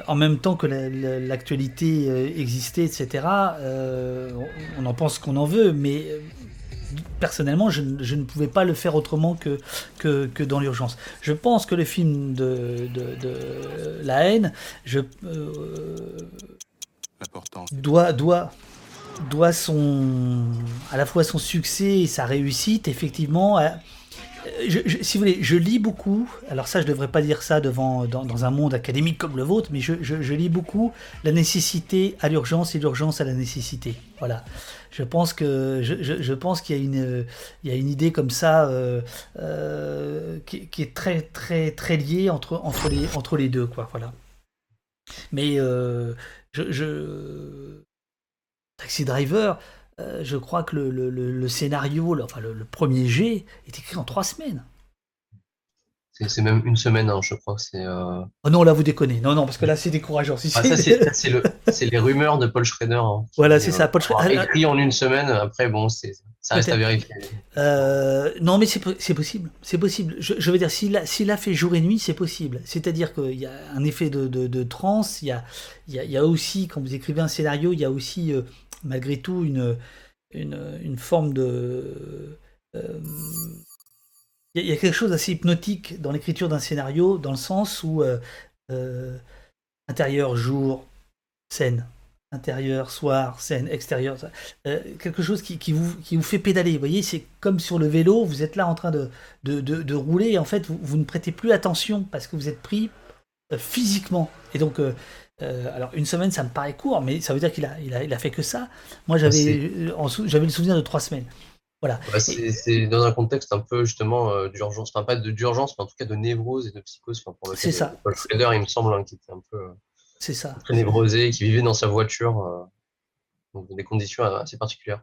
en même temps que l'actualité existait, etc. on en pense qu'on en veut, mais personnellement, je, ne pouvais pas le faire autrement que, que, dans l'urgence. Je pense que le film de, La haine, je, doit, doit, doit son, à la fois son succès et sa réussite, effectivement. si vous voulez, je lis beaucoup. Alors ça, je devrais pas dire ça devant dans, un monde académique comme le vôtre, mais je, lis beaucoup la nécessité à l'urgence et l'urgence à la nécessité. Voilà. Je pense que je, pense qu'il y a une il y a une idée comme ça euh, euh, qui, est très très très liée entre entre les entre les deux quoi. Voilà. Mais euh, je Taxi Driver, euh, je crois que le, scénario, enfin le, premier jet, est écrit en trois semaines. C'est même une semaine, hein, je crois. C'est. Euh, oh non, là vous déconnez. Non, non, parce que là c'est décourageant. Ah, c'est les rumeurs de Paul Schrader. Hein. voilà, c'est ça. Paul Schrader. Écrit en une semaine. Après, bon, ça reste à vérifier. Euh, non, mais c'est possible. C'est possible. Je, veux dire, s'il a, a, fait jour et nuit, c'est possible. C'est-à-dire qu'il y a un effet de, de, de transe. Il y a, il y, a, aussi, quand vous écrivez un scénario, il y a aussi malgré tout une, une, forme de... Euh, il y, a quelque chose d'assez hypnotique dans l'écriture d'un scénario, dans le sens où euh, euh, intérieur, jour, scène, intérieur, soir, scène, extérieur, quelque chose qui, vous, qui vous fait pédaler. Vous voyez, c'est comme sur le vélo, vous êtes là en train de, de, rouler et en fait, vous, vous, ne prêtez plus attention parce que vous êtes pris physiquement. Et donc, euh, alors une semaine, ça me paraît court, mais ça veut dire qu'il a, il a, il a fait que ça. Moi, euh, j'avais le souvenir de trois semaines. Voilà. Bah, c'est, dans un contexte un peu justement euh, d'urgence, enfin pas de d'urgence, mais en tout cas de névrose et de psychose. Enfin, pour c'est ça. Paul Schrader, il me semble, hein, qui était un peu c'est ça. très névrosé, qui vivait dans sa voiture dans des conditions assez particulières.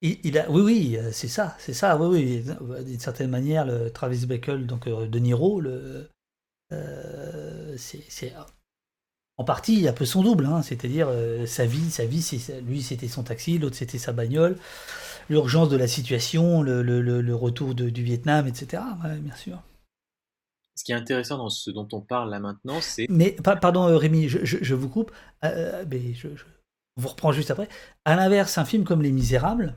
Il, a, oui, oui, c'est ça, c'est ça, oui, oui. D'une certaine manière, le Travis Bickle, donc de Niro, le, c'est en partie un peu son double, hein, c'est-à-dire euh, sa vie, sa vie, lui c'était son taxi, l'autre c'était sa bagnole, l'urgence de la situation, le, retour du Vietnam, etc. bien sûr. Ce qui est intéressant dans ce dont on parle là maintenant, c'est... Mais pardon euh, Rémi, je, vous coupe, euh, mais je, vous reprends juste après. À l'inverse, un film comme Les Misérables,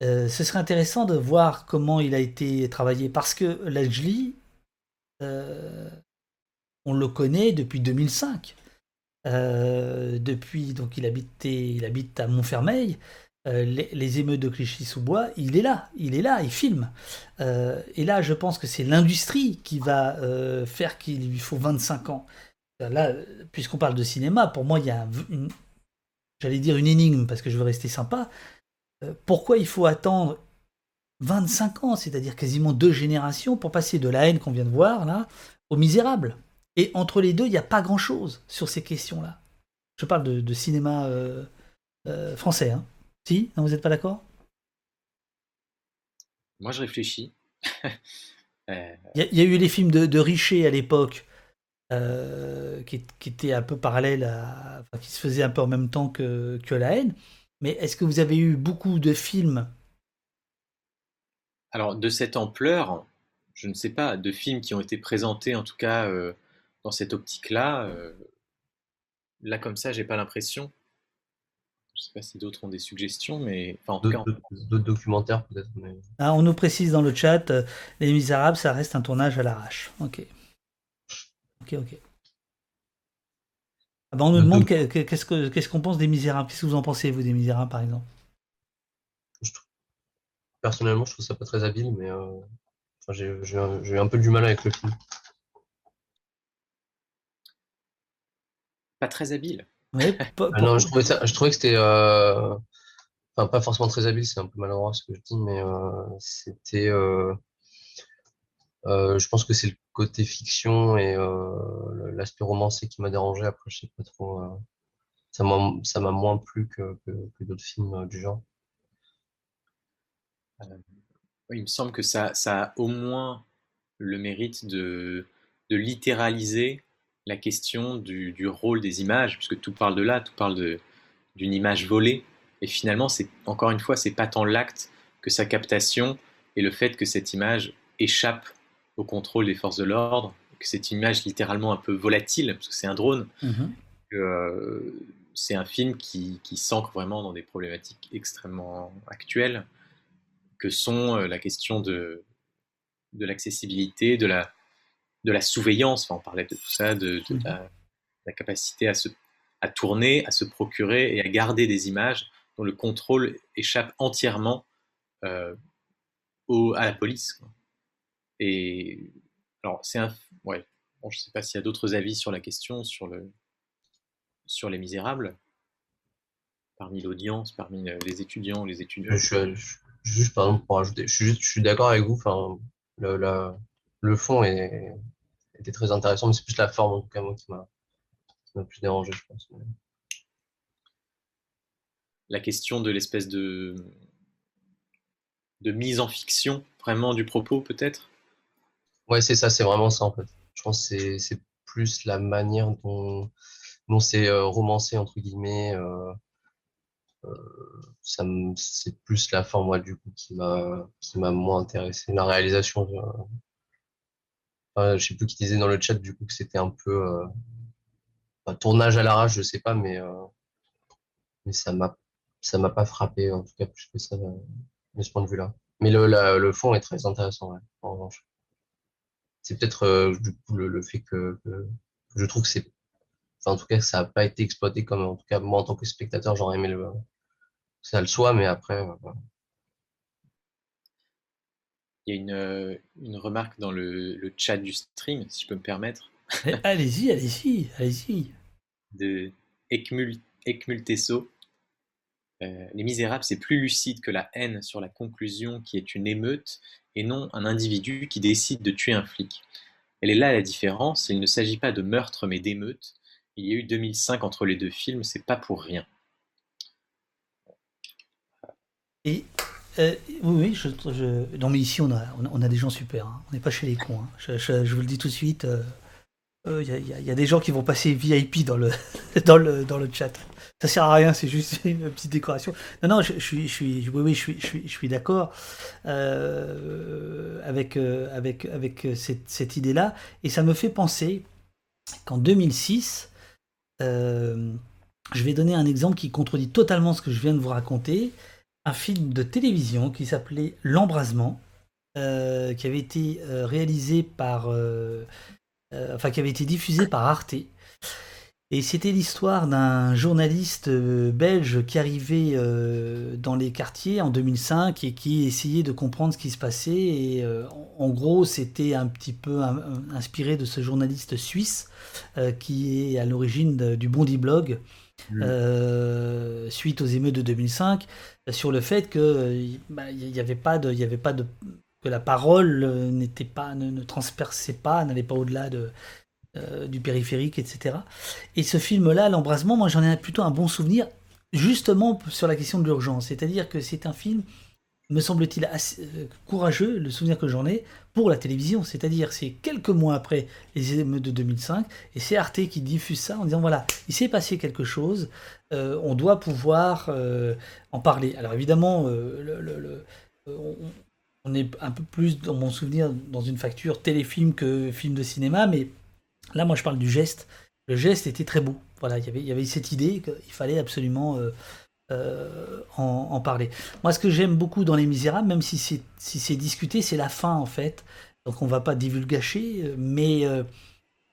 ce serait intéressant de voir comment il a été travaillé, parce que Lajli, on le connaît depuis 2005. Euh, depuis, donc il, habitait, il habite à Montfermeil. Euh, les, émeutes de Clichy-sous-Bois, il est là, il est là, il filme. Euh, et là, je pense que c'est l'industrie qui va faire qu'il lui faut 25 ans. Là, puisqu'on parle de cinéma, pour moi, il y a, j'allais dire une énigme parce que je veux rester sympa. pourquoi il faut attendre 25 ans, c'est-à-dire quasiment deux générations, pour passer de la haine qu'on vient de voir là au misérable? Et entre les deux, il n'y a pas grand-chose sur ces questions-là. Je parle de, cinéma euh, euh, français. Hein. Si Non, vous n'êtes pas d'accord? Moi, je réfléchis. Euh, il y, a eu les films de, Richer à l'époque, qui, étaient un peu parallèles, à, qui se faisaient un peu en même temps que, que La haine. Mais est-ce que vous avez eu beaucoup de films? Alors, de cette ampleur, je ne sais pas, de films qui ont été présentés, en tout cas dans cette optique-là, euh, là comme ça, j'ai pas l'impression. Je sais pas si d'autres ont des suggestions, mais enfin, en tout cas, d'autres documentaires peut-être. Ah, on nous précise dans le chat, euh, Les Misérables, ça reste un tournage à l'arrache. Ok. Ok, ok. Ah ben, on nous demande qu'est-ce qu'on pense des Misérables? Qu'est-ce que vous en pensez, vous, des Misérables, par exemple? Personnellement, je trouve ça pas très habile, mais euh, j'ai eu un peu du mal avec le film. pas très habile. Ah non, je trouvais, ça, je trouvais que c'était. Euh, enfin pas forcément très habile, c'est un peu maladroit ce que je dis, mais c'était, je pense que c'est le côté fiction et l'aspect romancé qui m'a dérangé. Après, je sais pas trop, ça m'a, ça m'a moins plu que, que, d'autres films du genre. il me semble que ça, ça a au moins le mérite de, de littéraliser la question du, du, rôle des images, puisque tout parle de là, tout parle d'une image volée. Et finalement, c'est encore une fois, c'est pas tant l'acte que sa captation et le fait que cette image échappe au contrôle des forces de l'ordre, que cette image littéralement un peu volatile, parce que c'est un drone, mhm. euh, c'est un film qui, qui s'ancre vraiment dans des problématiques extrêmement actuelles, que sont euh, la question de, de l'accessibilité, de la, de la surveillance, enfin, on parlait de tout ça, de, mhm. la, capacité à, se, à tourner, à se procurer et à garder des images dont le contrôle échappe entièrement euh, au, à la police. Et alors, c'est un. Ouais, je ne sais pas s'il y a d'autres avis sur la question, sur, le, sur les misérables, parmi l'audience, parmi les étudiants, les étudiants. Je, juste, par exemple, pour ajouter, je suis, d'accord avec vous. Enfin, le fond est, était très intéressant, mais c'est plus la forme, en tout cas, moi, qui m'a plus dérangé, je pense. La question de l'espèce de, de mise en fiction, vraiment, du propos, peut-être? Ouais, c'est ça, c'est vraiment ça, en fait. Je pense que c'est plus la manière dont, dont c'est euh, romancé, entre guillemets. Euh, euh, c'est plus la forme, moi, du coup, qui m'a moins intéressé. La réalisation, je sais plus qui disait dans le chat du coup que c'était un peu euh, un tournage à l'arrache, je sais pas, mais euh, mais ça m'a ça m'a pas frappé en tout cas plus que ça euh, de ce point de vue-là. Mais le, le fond est très intéressant, en revanche. C'est peut-être du coup le, fait que, je trouve que c'est enfin, en tout cas ça n'a pas été exploité comme en tout cas moi en tant que spectateur j'aurais aimé le que ça le soit, mais après il y a une, euh, une remarque dans le, le, chat du stream, si je peux me permettre. Eh, allez-y, allez-y, allez-y. De Ekmulteso. Euh, les Misérables, c'est plus lucide que la haine sur la conclusion qui est une émeute et non un individu qui décide de tuer un flic. Elle est là la différence, il ne s'agit pas de meurtre mais d'émeute. Il y a eu 2005 entre les deux films, c'est pas pour rien. Et euh, oui, oui, non mais ici on a, des gens super, hein. on n'est pas chez les cons. Hein. Je, vous le dis tout de suite, il euh, euh, y, y, a des gens qui vont passer VIP dans le, chat. Ça sert à rien, c'est juste une petite décoration. Non, non, je, suis, d'accord avec, cette idée-là, et ça me fait penser qu'en 2006, je vais donner un exemple qui contredit totalement ce que je viens de vous raconter un film de télévision qui s'appelait L'Embrasement, euh, qui avait été euh, réalisé par. Euh, enfin, qui avait été diffusé par Arte. Et c'était l'histoire d'un journaliste belge qui arrivait dans les quartiers en 2005 et qui essayait de comprendre ce qui se passait. Et en gros, c'était un petit peu inspiré de ce journaliste suisse qui est à l'origine du Bondi Blog. Mmh. suite aux émeutes de 2005 sur le fait que il bah, n'y avait pas de, y avait pas de, que la parole euh, n'était pas, ne, transperçait pas, n'allait pas au-delà de, euh, du périphérique, etc. Et ce film-là, l'embrasement, moi j'en ai plutôt un bon souvenir, justement sur la question de l'urgence. C'est-à-dire que c'est un film me semble-t-il, assez euh, courageux, le souvenir que j'en ai, pour la télévision. C'est-à-dire, c'est quelques mois après les émeutes de 2005, et c'est Arte qui diffuse ça en disant, voilà, il s'est passé quelque chose, euh, on doit pouvoir euh, en parler. Alors évidemment, on, est un peu plus, dans mon souvenir, dans une facture téléfilm que film de cinéma, mais là, moi, je parle du geste. Le geste était très beau. Voilà, il y avait cette idée qu'il fallait absolument euh, en, parler. Moi, ce que j'aime beaucoup dans Les Misérables, même si c'est si discuté, c'est la fin en fait. Donc on va pas divulgacher, mais euh,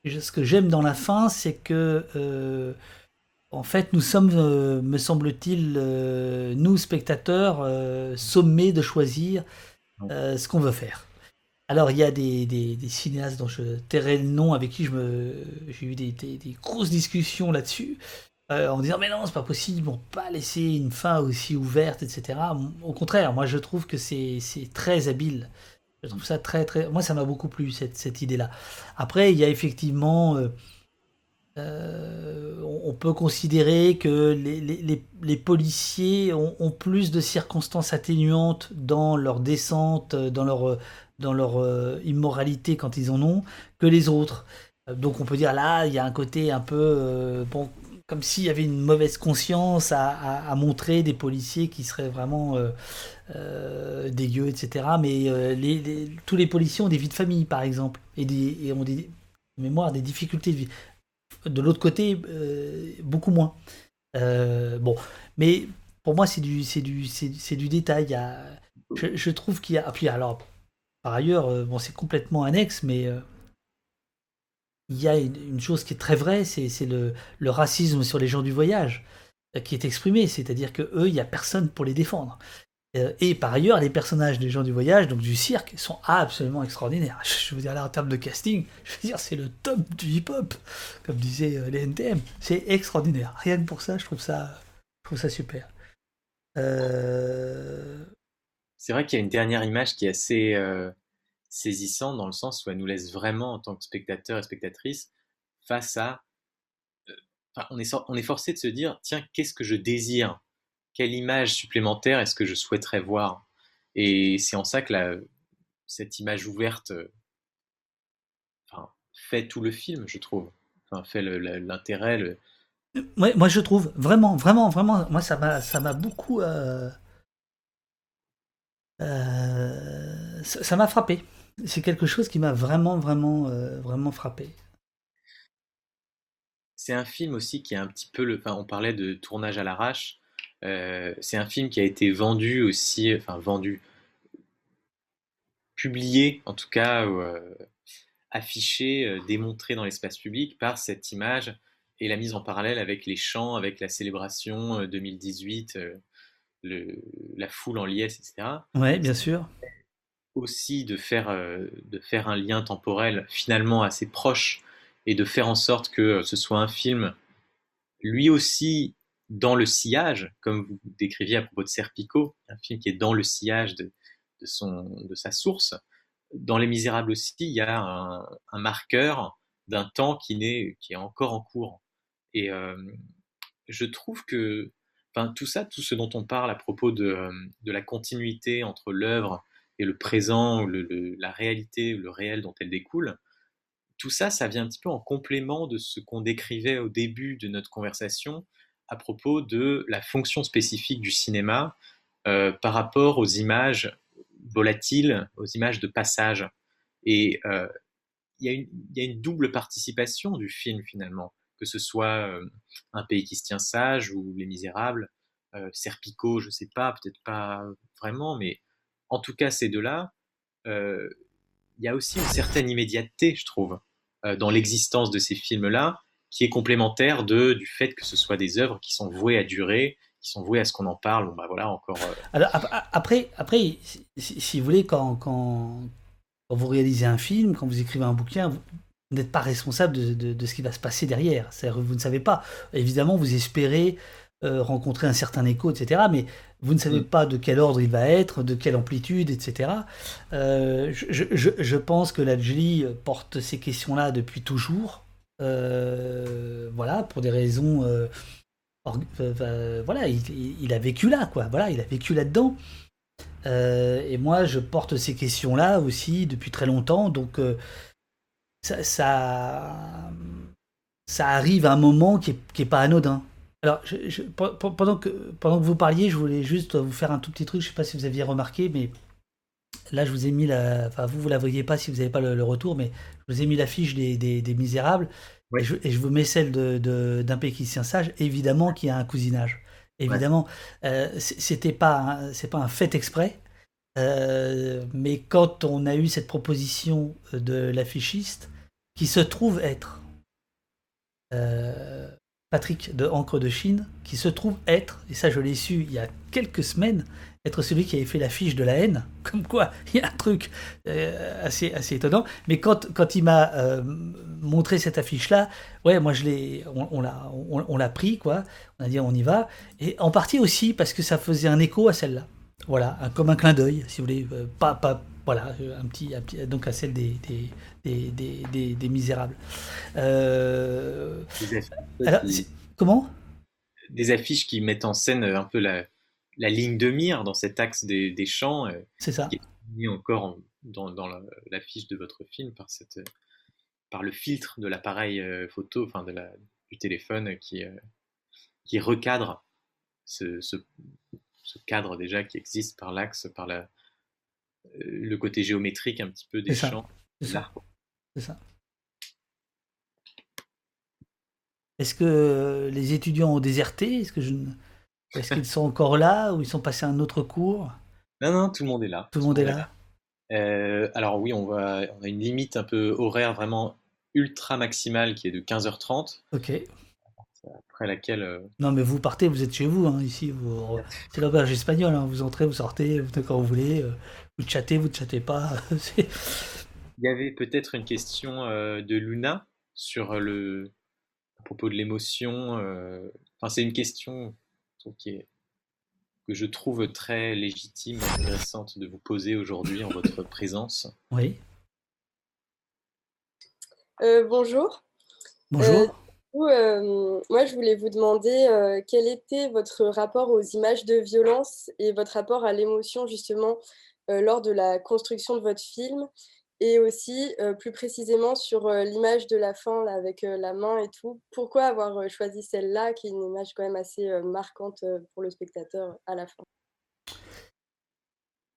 ce que j'aime dans la fin, c'est que euh, en fait, nous sommes, me semble-t-il, nous spectateurs, sommés de choisir ce qu'on veut faire. Alors, il y a des, des, cinéastes dont je tairai le nom avec qui j'ai eu des, des grosses discussions là-dessus. En disant mais non c'est pas possible, on peut pas laisser une fin aussi ouverte, etc. Au contraire, moi je trouve que c'est très habile. Je trouve ça très très. Moi ça m'a beaucoup plu cette, cette idée-là. Après il y a effectivement euh, on peut considérer que les, policiers ont, plus de circonstances atténuantes dans leur descente, dans leur, dans leur euh, immoralité quand ils en ont, que les autres. Donc on peut dire là, il y a un côté un peu... Euh, bon, comme s'il y avait une mauvaise conscience à, montrer des policiers qui seraient vraiment dégueux, etc. Mais tous les policiers ont des vies de famille, par exemple, et, ont des mémoires, des difficultés de vie de l'autre côté, euh, beaucoup moins. Euh, bon, mais pour moi, c'est du, détail. je, trouve qu'il y a. Puis alors, par ailleurs, euh, bon, c'est complètement annexe, mais il y a une, chose qui est très vraie, c'est, le, racisme sur les gens du voyage qui est exprimé, c'est-à-dire que eux, il n'y a personne pour les défendre. Euh, et par ailleurs, les personnages des gens du voyage, donc du cirque, sont absolument extraordinaires. Je veux dire, là, en termes de casting, je veux dire, c'est le top du hip-hop, comme disaient euh, les NTM. C'est extraordinaire. Rien que pour ça, je trouve ça, je trouve ça super. Euh, c'est vrai qu'il y a une dernière image qui est assez saisissante dans le sens où elle nous laisse vraiment, en tant que spectateur et spectatrice, face à. on, est, on est forcé de se dire tiens, qu'est-ce que je désire? Quelle image supplémentaire est-ce que je souhaiterais voir? Et c'est en ça que cette image ouverte fait tout le film, je trouve. Fait l'intérêt. moi, je trouve vraiment, vraiment, vraiment. Moi, ça m'a, beaucoup. Euh, euh, ça m'a frappé. C'est quelque chose qui m'a vraiment, vraiment, euh, vraiment frappé. C'est un film aussi qui est un petit peu le. Enfin, on parlait de tournage à l'arrache. Euh, c'est un film qui a été vendu aussi, enfin vendu, publié en tout cas, euh, affiché, démontré dans l'espace public par cette image et la mise en parallèle avec les chants, avec la célébration 2018, la foule en liesse, etc. Oui, bien sûr. Aussi de faire, de faire un lien temporel finalement assez proche et de faire en sorte que ce soit un film lui aussi dans le sillage, comme vous décriviez à propos de Serpico, un film qui est dans le sillage de, son, de sa source. Dans Les Misérables aussi, il y a un, marqueur d'un temps qui, est, qui est encore en cours. Et euh, je trouve que tout ça, tout ce dont on parle à propos de, de la continuité entre l'œuvre et le présent, la réalité, le réel dont elle découle, tout ça, ça vient un petit peu en complément de ce qu'on décrivait au début de notre conversation, à propos de la fonction spécifique du cinéma euh, par rapport aux images volatiles, aux images de passage. Et euh, il y, a une double participation du film finalement, que ce soit euh, Un pays qui se tient sage ou Les Misérables, Serpico, je ne sais pas, peut-être pas vraiment, mais en tout cas ces deux-là, il y a aussi une certaine immédiateté, je trouve, dans l'existence de ces films-là, qui est complémentaire de, du fait que ce soit des œuvres qui sont vouées à durer, qui sont vouées à ce qu'on en parle. Bon, bah voilà, encore. Euh, Alors, après, après si, vous voulez, quand, quand, vous réalisez un film, quand vous écrivez un bouquin, vous, n'êtes pas responsable de, de, ce qui va se passer derrière. Vous ne savez pas. Évidemment, vous espérez euh, rencontrer un certain écho, etc. Mais vous ne savez pas de quel ordre il va être, de quelle amplitude, etc. Euh, je, je, je, pense que la Julie porte ces questions-là depuis toujours. Euh, voilà, pour des raisons. Voilà, il, a vécu là, quoi. Voilà, il a vécu là-dedans. et moi, je porte ces questions-là aussi depuis très longtemps. Donc, ça, ça, arrive à un moment qui n'est est pas anodin. Alors, pendant, que, pendant que vous parliez, je voulais juste vous faire un tout petit truc. Je ne sais pas si vous aviez remarqué, mais là, je vous ai mis la. Enfin, vous, vous la voyez pas si vous n'avez pas le, retour, mais je vous ai mis l'affiche des, des, Misérables. Et, je, et, je, vous mets celle d'un de, d'un sage, évidemment, qui a un cousinage. Évidemment, euh, c'était pas, c'est pas un fait exprès. Euh, mais quand on a eu cette proposition de l'affichiste, qui se trouve être euh, Patrick de Encre de Chine, qui se trouve être, et ça je l'ai su il y a quelques semaines, être celui qui avait fait l'affiche de la haine. Comme quoi, il y a un truc assez, assez étonnant. Mais quand, quand il m'a montré cette affiche-là, ouais, moi je l'ai, on, l'a, pris, quoi. On a dit on y va. Et en partie aussi parce que ça faisait un écho à celle-là. Voilà, comme un clin d'œil, si vous voulez. pas, pas, voilà, un petit, donc à celle des, des, des, des, misérables. Euh, comment? Des affiches qui mettent en scène un peu la, la ligne de mire dans cet axe des, des champs. Euh, C'est ça. Qui est mis encore dans, dans l'affiche de votre film par, cette, par le filtre de l'appareil euh, photo, enfin de la, du téléphone qui, qui recadre ce, ce, ce, cadre déjà qui existe par l'axe, par la, le côté géométrique un petit peu des champs. C'est ça. C'est ça. Est-ce que les étudiants ont déserté? Est-ce que je Est-ce qu'ils sont encore là ou ils sont passés à un autre cours? Non, non, tout le monde est là. Tout le monde est là. Euh, alors oui, on, va, on a une limite un peu horaire vraiment ultra maximale qui est de 15h30. Ok. Après laquelle... Euh, non mais vous partez, vous êtes chez vous, hein, ici. Vous... C'est l'auberge espagnole, hein. vous entrez, vous sortez, quand vous voulez. Euh, vous chattez, vous ne chattez pas. Il y avait peut-être une question euh, de Luna sur le à propos de l'émotion. Euh, enfin, c'est une question qui est, que je trouve très légitime et intéressante de vous poser aujourd'hui en votre présence. Oui. Euh, bonjour. Bonjour. moi, je voulais vous demander quel était votre rapport aux images de violence et votre rapport à l'émotion justement lors de la construction de votre film et aussi, plus précisément, sur l'image de la fin avec la main et tout. Pourquoi avoir choisi celle-là, qui est une image quand même assez marquante pour le spectateur à la fin?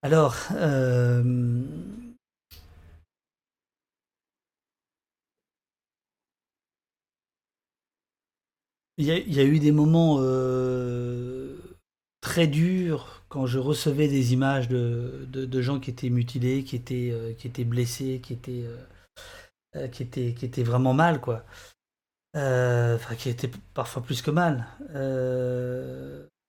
Alors, il y, a eu des moments très durs quand je recevais des images de, de, gens qui étaient mutilés, qui étaient, euh, qui étaient blessés, qui étaient, euh, euh, qui étaient, qui étaient vraiment mal, quoi. Enfin, qui étaient parfois plus que mal.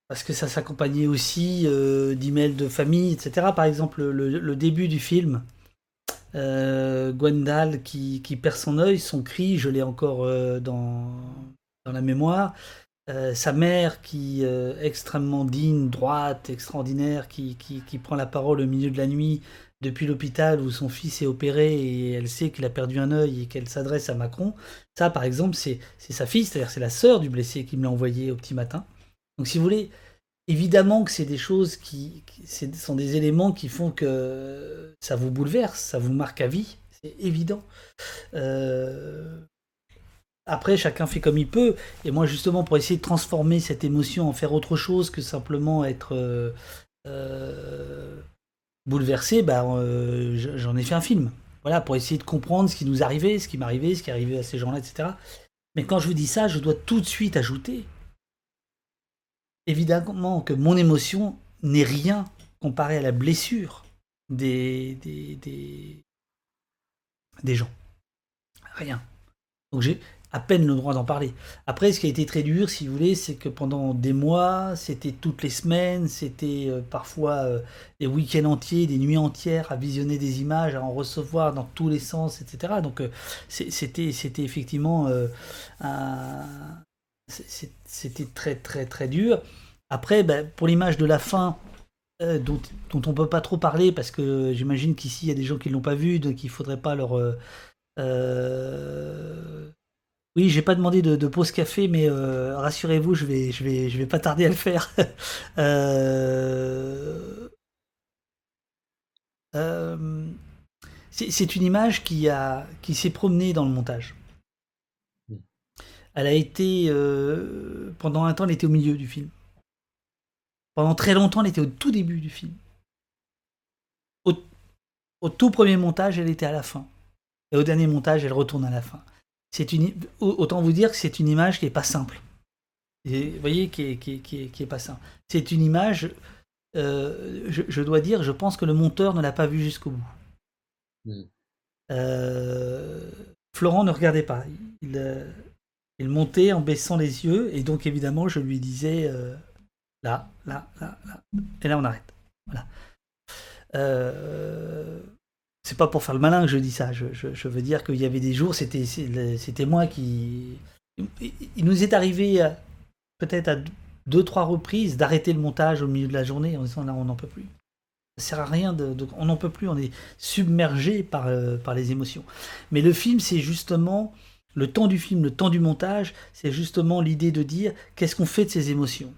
parce que ça s'accompagnait aussi d'emails de famille, etc. Par exemple, le, début du film, Gwendal qui, qui, perd son œil, son cri, je l'ai encore dans, dans la mémoire. Euh, sa mère qui euh, extrêmement digne, droite, extraordinaire, qui, qui, prend la parole au milieu de la nuit depuis l'hôpital où son fils est opéré et elle sait qu'il a perdu un œil et qu'elle s'adresse à Macron. Ça, par exemple, c'est sa fille, c'est-à-dire c'est la sœur du blessé qui me l'a envoyé au petit matin. Donc, si vous voulez, évidemment que c'est des choses qui, qui sont des éléments qui font que ça vous bouleverse, ça vous marque à vie, c'est évident. Euh, après, chacun fait comme il peut. Et moi, justement, pour essayer de transformer cette émotion en faire autre chose que simplement être euh, euh, bouleversé, bah, euh, j'en ai fait un film. Voilà, pour essayer de comprendre ce qui nous arrivait, ce qui m'arrivait, ce qui arrivait à ces gens-là, etc. Mais quand je vous dis ça, je dois tout de suite ajouter, évidemment, que mon émotion n'est rien comparé à la blessure des, des, gens. Rien. Donc à peine le droit d'en parler. Après, ce qui a été très dur, si vous voulez, c'est que pendant des mois, c'était toutes les semaines, c'était euh, parfois euh, des week-ends entiers, des nuits entières à visionner des images, à en recevoir dans tous les sens, etc. Donc, euh, c'était, c'était effectivement c'était très très très dur. Après, ben, pour l'image de la fin, dont, dont, on peut pas trop parler parce que j'imagine qu'ici il y a des gens qui l'ont pas vu, donc il faudrait pas leur oui, j'ai pas demandé de, pause café, mais euh, rassurez-vous, je vais, je vais, je vais pas tarder à le faire. Euh, euh, c'est une image qui a, qui s'est promenée dans le montage. Elle a été pendant un temps, elle était au milieu du film. Pendant très longtemps, elle était au tout début du film. au tout premier montage, elle était à la fin. Et au dernier montage, elle retourne à la fin c'est une, autant vous dire que c'est une image qui est pas simple. vous voyez, qui est, qui, est, pas simple. C'est une image, euh, je, dois dire, je pense que le monteur ne l'a pas vue jusqu'au bout. Hmm. Euh, Florent ne regardait pas. Il, euh, il, montait en baissant les yeux, et donc évidemment, je lui disais là, là, là, là. Et là, on arrête. Voilà. Euh, c'est pas pour faire le malin que je dis ça. Je, veux dire qu'il y avait des jours, c'était moi qui. Il nous est arrivé peut-être à deux trois reprises d'arrêter le montage au milieu de la journée en disant là on n'en peut plus. Ça sert à rien on n'en peut plus, on est submergé par, euh, par les émotions. Mais le film, c'est justement le temps du film, le temps du montage, c'est justement l'idée de dire qu'est-ce qu'on fait de ces émotions?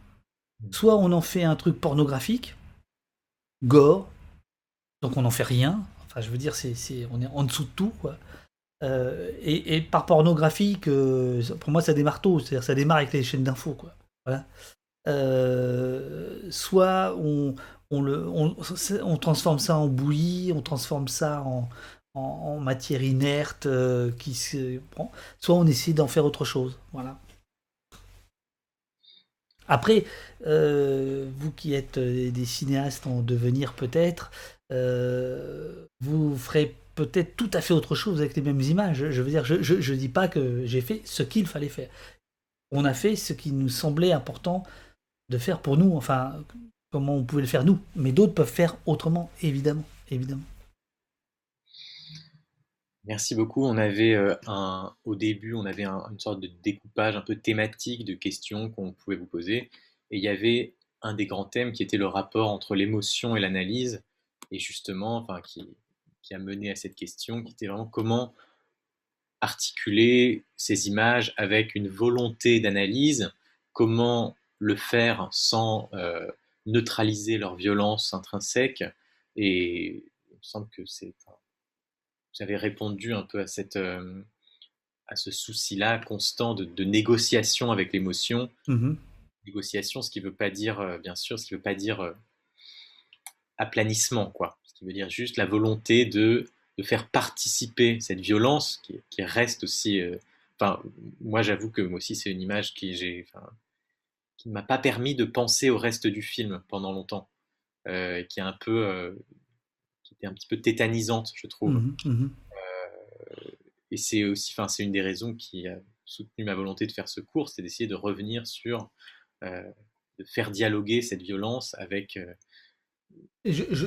Soit on en fait un truc pornographique, gore, donc on n'en fait rien. Je veux dire, c'est, on est en dessous de tout. Euh, et, par pornographique, euh, pour moi, ça démarre tôt, c'est-à-dire ça démarre avec les chaînes d'infos, quoi. Voilà. soit on, on, le, on, transforme ça en bouillie, on transforme ça en, en, matière inerte euh, qui se soit on essaie d'en faire autre chose. Voilà. Après, euh, vous qui êtes des cinéastes en devenir peut-être, euh, vous ferez peut-être tout à fait autre chose avec les mêmes images. Je veux dire, je dis pas que j'ai fait ce qu'il fallait faire. On a fait ce qui nous semblait important de faire pour nous. Enfin, comment on pouvait le faire nous, mais d'autres peuvent faire autrement, évidemment, évidemment. Merci beaucoup. On avait euh, au début, on avait une sorte de découpage un peu thématique de questions qu'on pouvait vous poser, et il y avait un des grands thèmes qui était le rapport entre l'émotion et l'analyse, et justement, enfin, qui, qui a mené à cette question, qui était vraiment comment articuler ces images avec une volonté d'analyse, comment le faire sans euh, neutraliser leur violence intrinsèque. Et il me semble que c'est. Vous avez répondu un peu à, cette, euh, à ce souci-là constant de, négociation avec l'émotion. Mm-hmm. Négociation, ce qui ne veut pas dire, euh, bien sûr, ce qui veut pas dire aplanissement, quoi. Ce qui veut dire juste la volonté de, de faire participer cette violence qui, qui reste aussi. Enfin, moi, j'avoue que moi aussi, c'est une image qui j'ai qui ne m'a pas permis de penser au reste du film pendant longtemps, euh, qui est un peu, euh, qui était un petit peu tétanisante, je trouve. Mmh mmh euh, et c'est aussi, enfin, c'est une des raisons qui a soutenu ma volonté de faire ce cours, c'est d'essayer de revenir sur, de faire dialoguer cette violence avec. Je,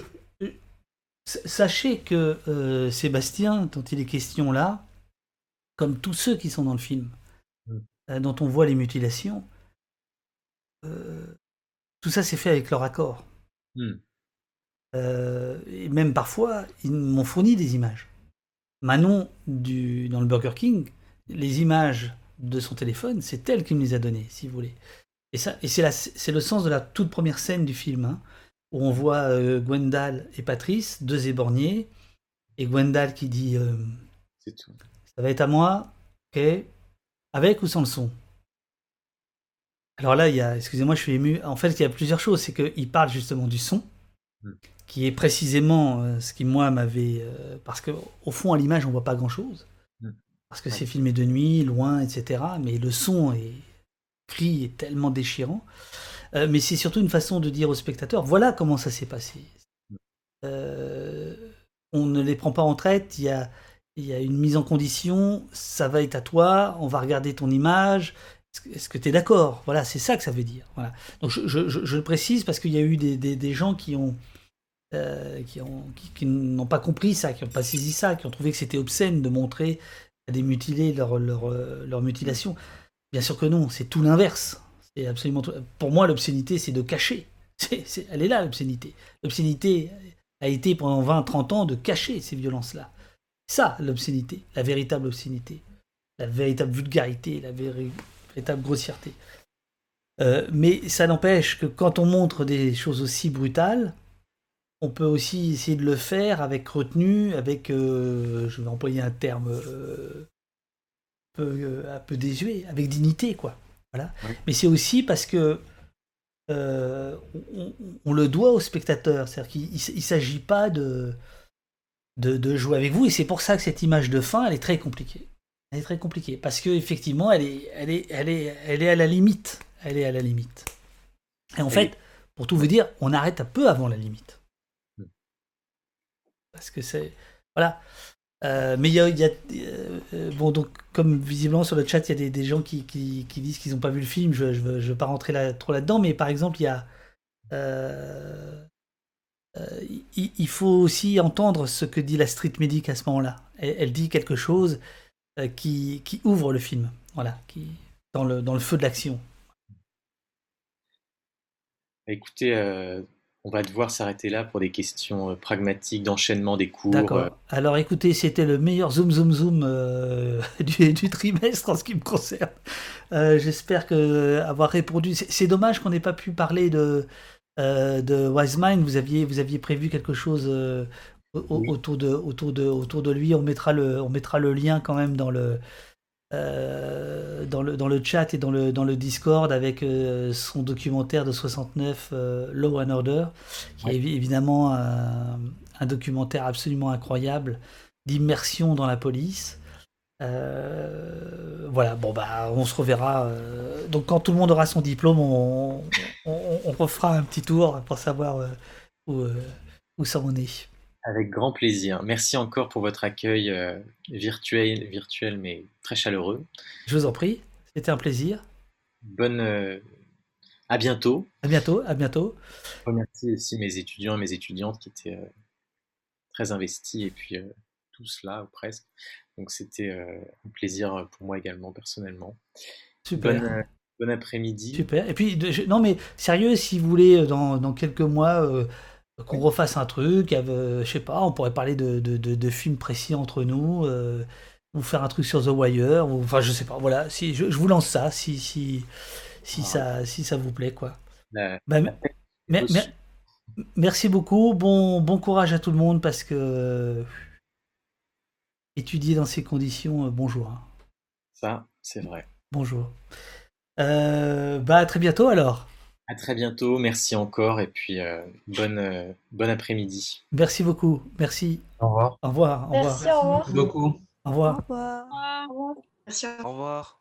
Sachez que Sébastien, dont il est question là, comme tous ceux qui sont dans le film, mmh. dont on voit les mutilations, euh, tout ça s'est fait avec leur accord. Euh, et même parfois, ils m'ont fourni des images. Manon, du, dans le Burger King, les images de son téléphone, c'est elle qui me les a données, si vous voulez. Et, ça, et c'est le sens de la toute première scène du film, hein, où on voit euh, Gwendal et Patrice, deux éborgnés, et Gwendal qui dit Ça va être à moi, ok Avec ou sans le son alors là, il y a, excusez-moi, je suis ému. En fait, il y a plusieurs choses. C'est qu'il parle justement du son, hmm. qui est précisément euh, ce qui, moi, m'avait. Euh, parce qu'au fond, à l'image, on voit pas grand-chose. Hmm. Parce que c'est filmé de nuit, loin, etc. Mais le son est. cri est tellement déchirant. Euh, mais c'est surtout une façon de dire aux spectateurs voilà comment ça s'est passé. Hmm. on ne les prend pas en traite, il y a, y a une mise en condition, ça va être à toi, on va regarder ton image, est-ce que tu es d'accord? Voilà, c'est ça que ça veut dire. Voilà. Donc je, le précise parce qu'il y a eu des, gens qui ont euh, qui ont qui, n'ont pas compris ça, qui n'ont pas saisi ça, qui ont trouvé que c'était obscène de montrer à des mutilés leur, leur, leur mutilation. Bien sûr que non, c'est tout l'inverse. Absolument Pour moi, l'obscénité, c'est de cacher. Elle est là, l'obscénité. L'obscénité a été pendant 20-30 ans de cacher ces violences-là. Ça, l'obscénité, la véritable obscénité, la véritable vulgarité, la véritable grossièreté. Euh, mais ça n'empêche que quand on montre des choses aussi brutales, on peut aussi essayer de le faire avec retenue, avec, euh, je vais employer un terme euh, un peu désuet, avec dignité, quoi. Voilà. Mais c'est aussi parce que on, le doit au spectateur, c'est-à-dire qu'il ne s'agit pas de, de, de, jouer avec vous, et c'est pour ça que cette image de fin, elle est très compliquée. Elle est très compliquée parce que effectivement, elle est, elle est, elle est, elle est à la limite. Elle est à la limite. Et en fait, pour tout vous dire, on arrête un peu avant la limite. Hmm. Parce que c'est voilà. Euh, mais il y a, euh, bon donc comme visiblement sur le chat il y a des, gens qui, disent qu'ils n'ont pas vu le film. Je, je veux, pas rentrer trop là-dedans, mais par exemple il y a euh, il, faut aussi entendre ce que dit la street medic à ce moment-là. Elle, dit quelque chose qui, ouvre le film, voilà, dans, le, dans le feu de l'action. Écoutez, on va devoir s'arrêter là pour des questions euh, pragmatiques d'enchaînement des cours. D'accord. Euh. Alors écoutez, c'était le meilleur zoom zoom zoom euh, du, trimestre en ce qui me concerne. J'espère que avoir répondu. C'est dommage qu'on n'ait pas pu parler de de Wise Mind. Vous aviez vous aviez prévu quelque chose autour de autour de autour de lui. On mettra le on mettra le lien quand même dans le euh, dans, le, dans le chat et dans le, dans le Discord avec euh, son documentaire de 69, euh, Law and Order, qui est évidemment un, documentaire absolument incroyable d'immersion dans la police. voilà, bon bah on se reverra. donc quand tout le monde aura son diplôme, on, on, on refera un petit tour pour savoir où, où ça en est. Avec grand plaisir. Merci encore pour votre accueil euh, virtuel, virtuel, mais très chaleureux. Je vous en prie, c'était un plaisir. Bonne. Euh, à bientôt. À bientôt, à bientôt. Je remercie aussi mes étudiants et mes étudiantes qui étaient euh, très investis et puis tous là, ou presque. Donc c'était un plaisir pour moi également, personnellement. Super. Bon, après-midi. Super. Et puis, non mais sérieux, si vous voulez, dans, dans quelques mois qu'on refasse un truc, je sais pas, on pourrait parler de, de, films précis entre nous, euh, ou faire un truc sur The Wire, ou, enfin je sais pas, voilà, si, je, vous lance ça, si, si, si, ça, si ça vous plaît, quoi. Bah, merci beaucoup, bon, bon courage à tout le monde, parce que étudier dans ces conditions, euh, bonjour. Hein. Ça, c'est vrai. Bonjour. Euh, bah à très bientôt alors. À très bientôt, merci encore et puis euh, bonne, euh, bon après-midi. Merci beaucoup, merci. Au revoir. Au revoir. Merci, au revoir. Merci beaucoup. Au revoir. Au revoir. Merci. Au revoir.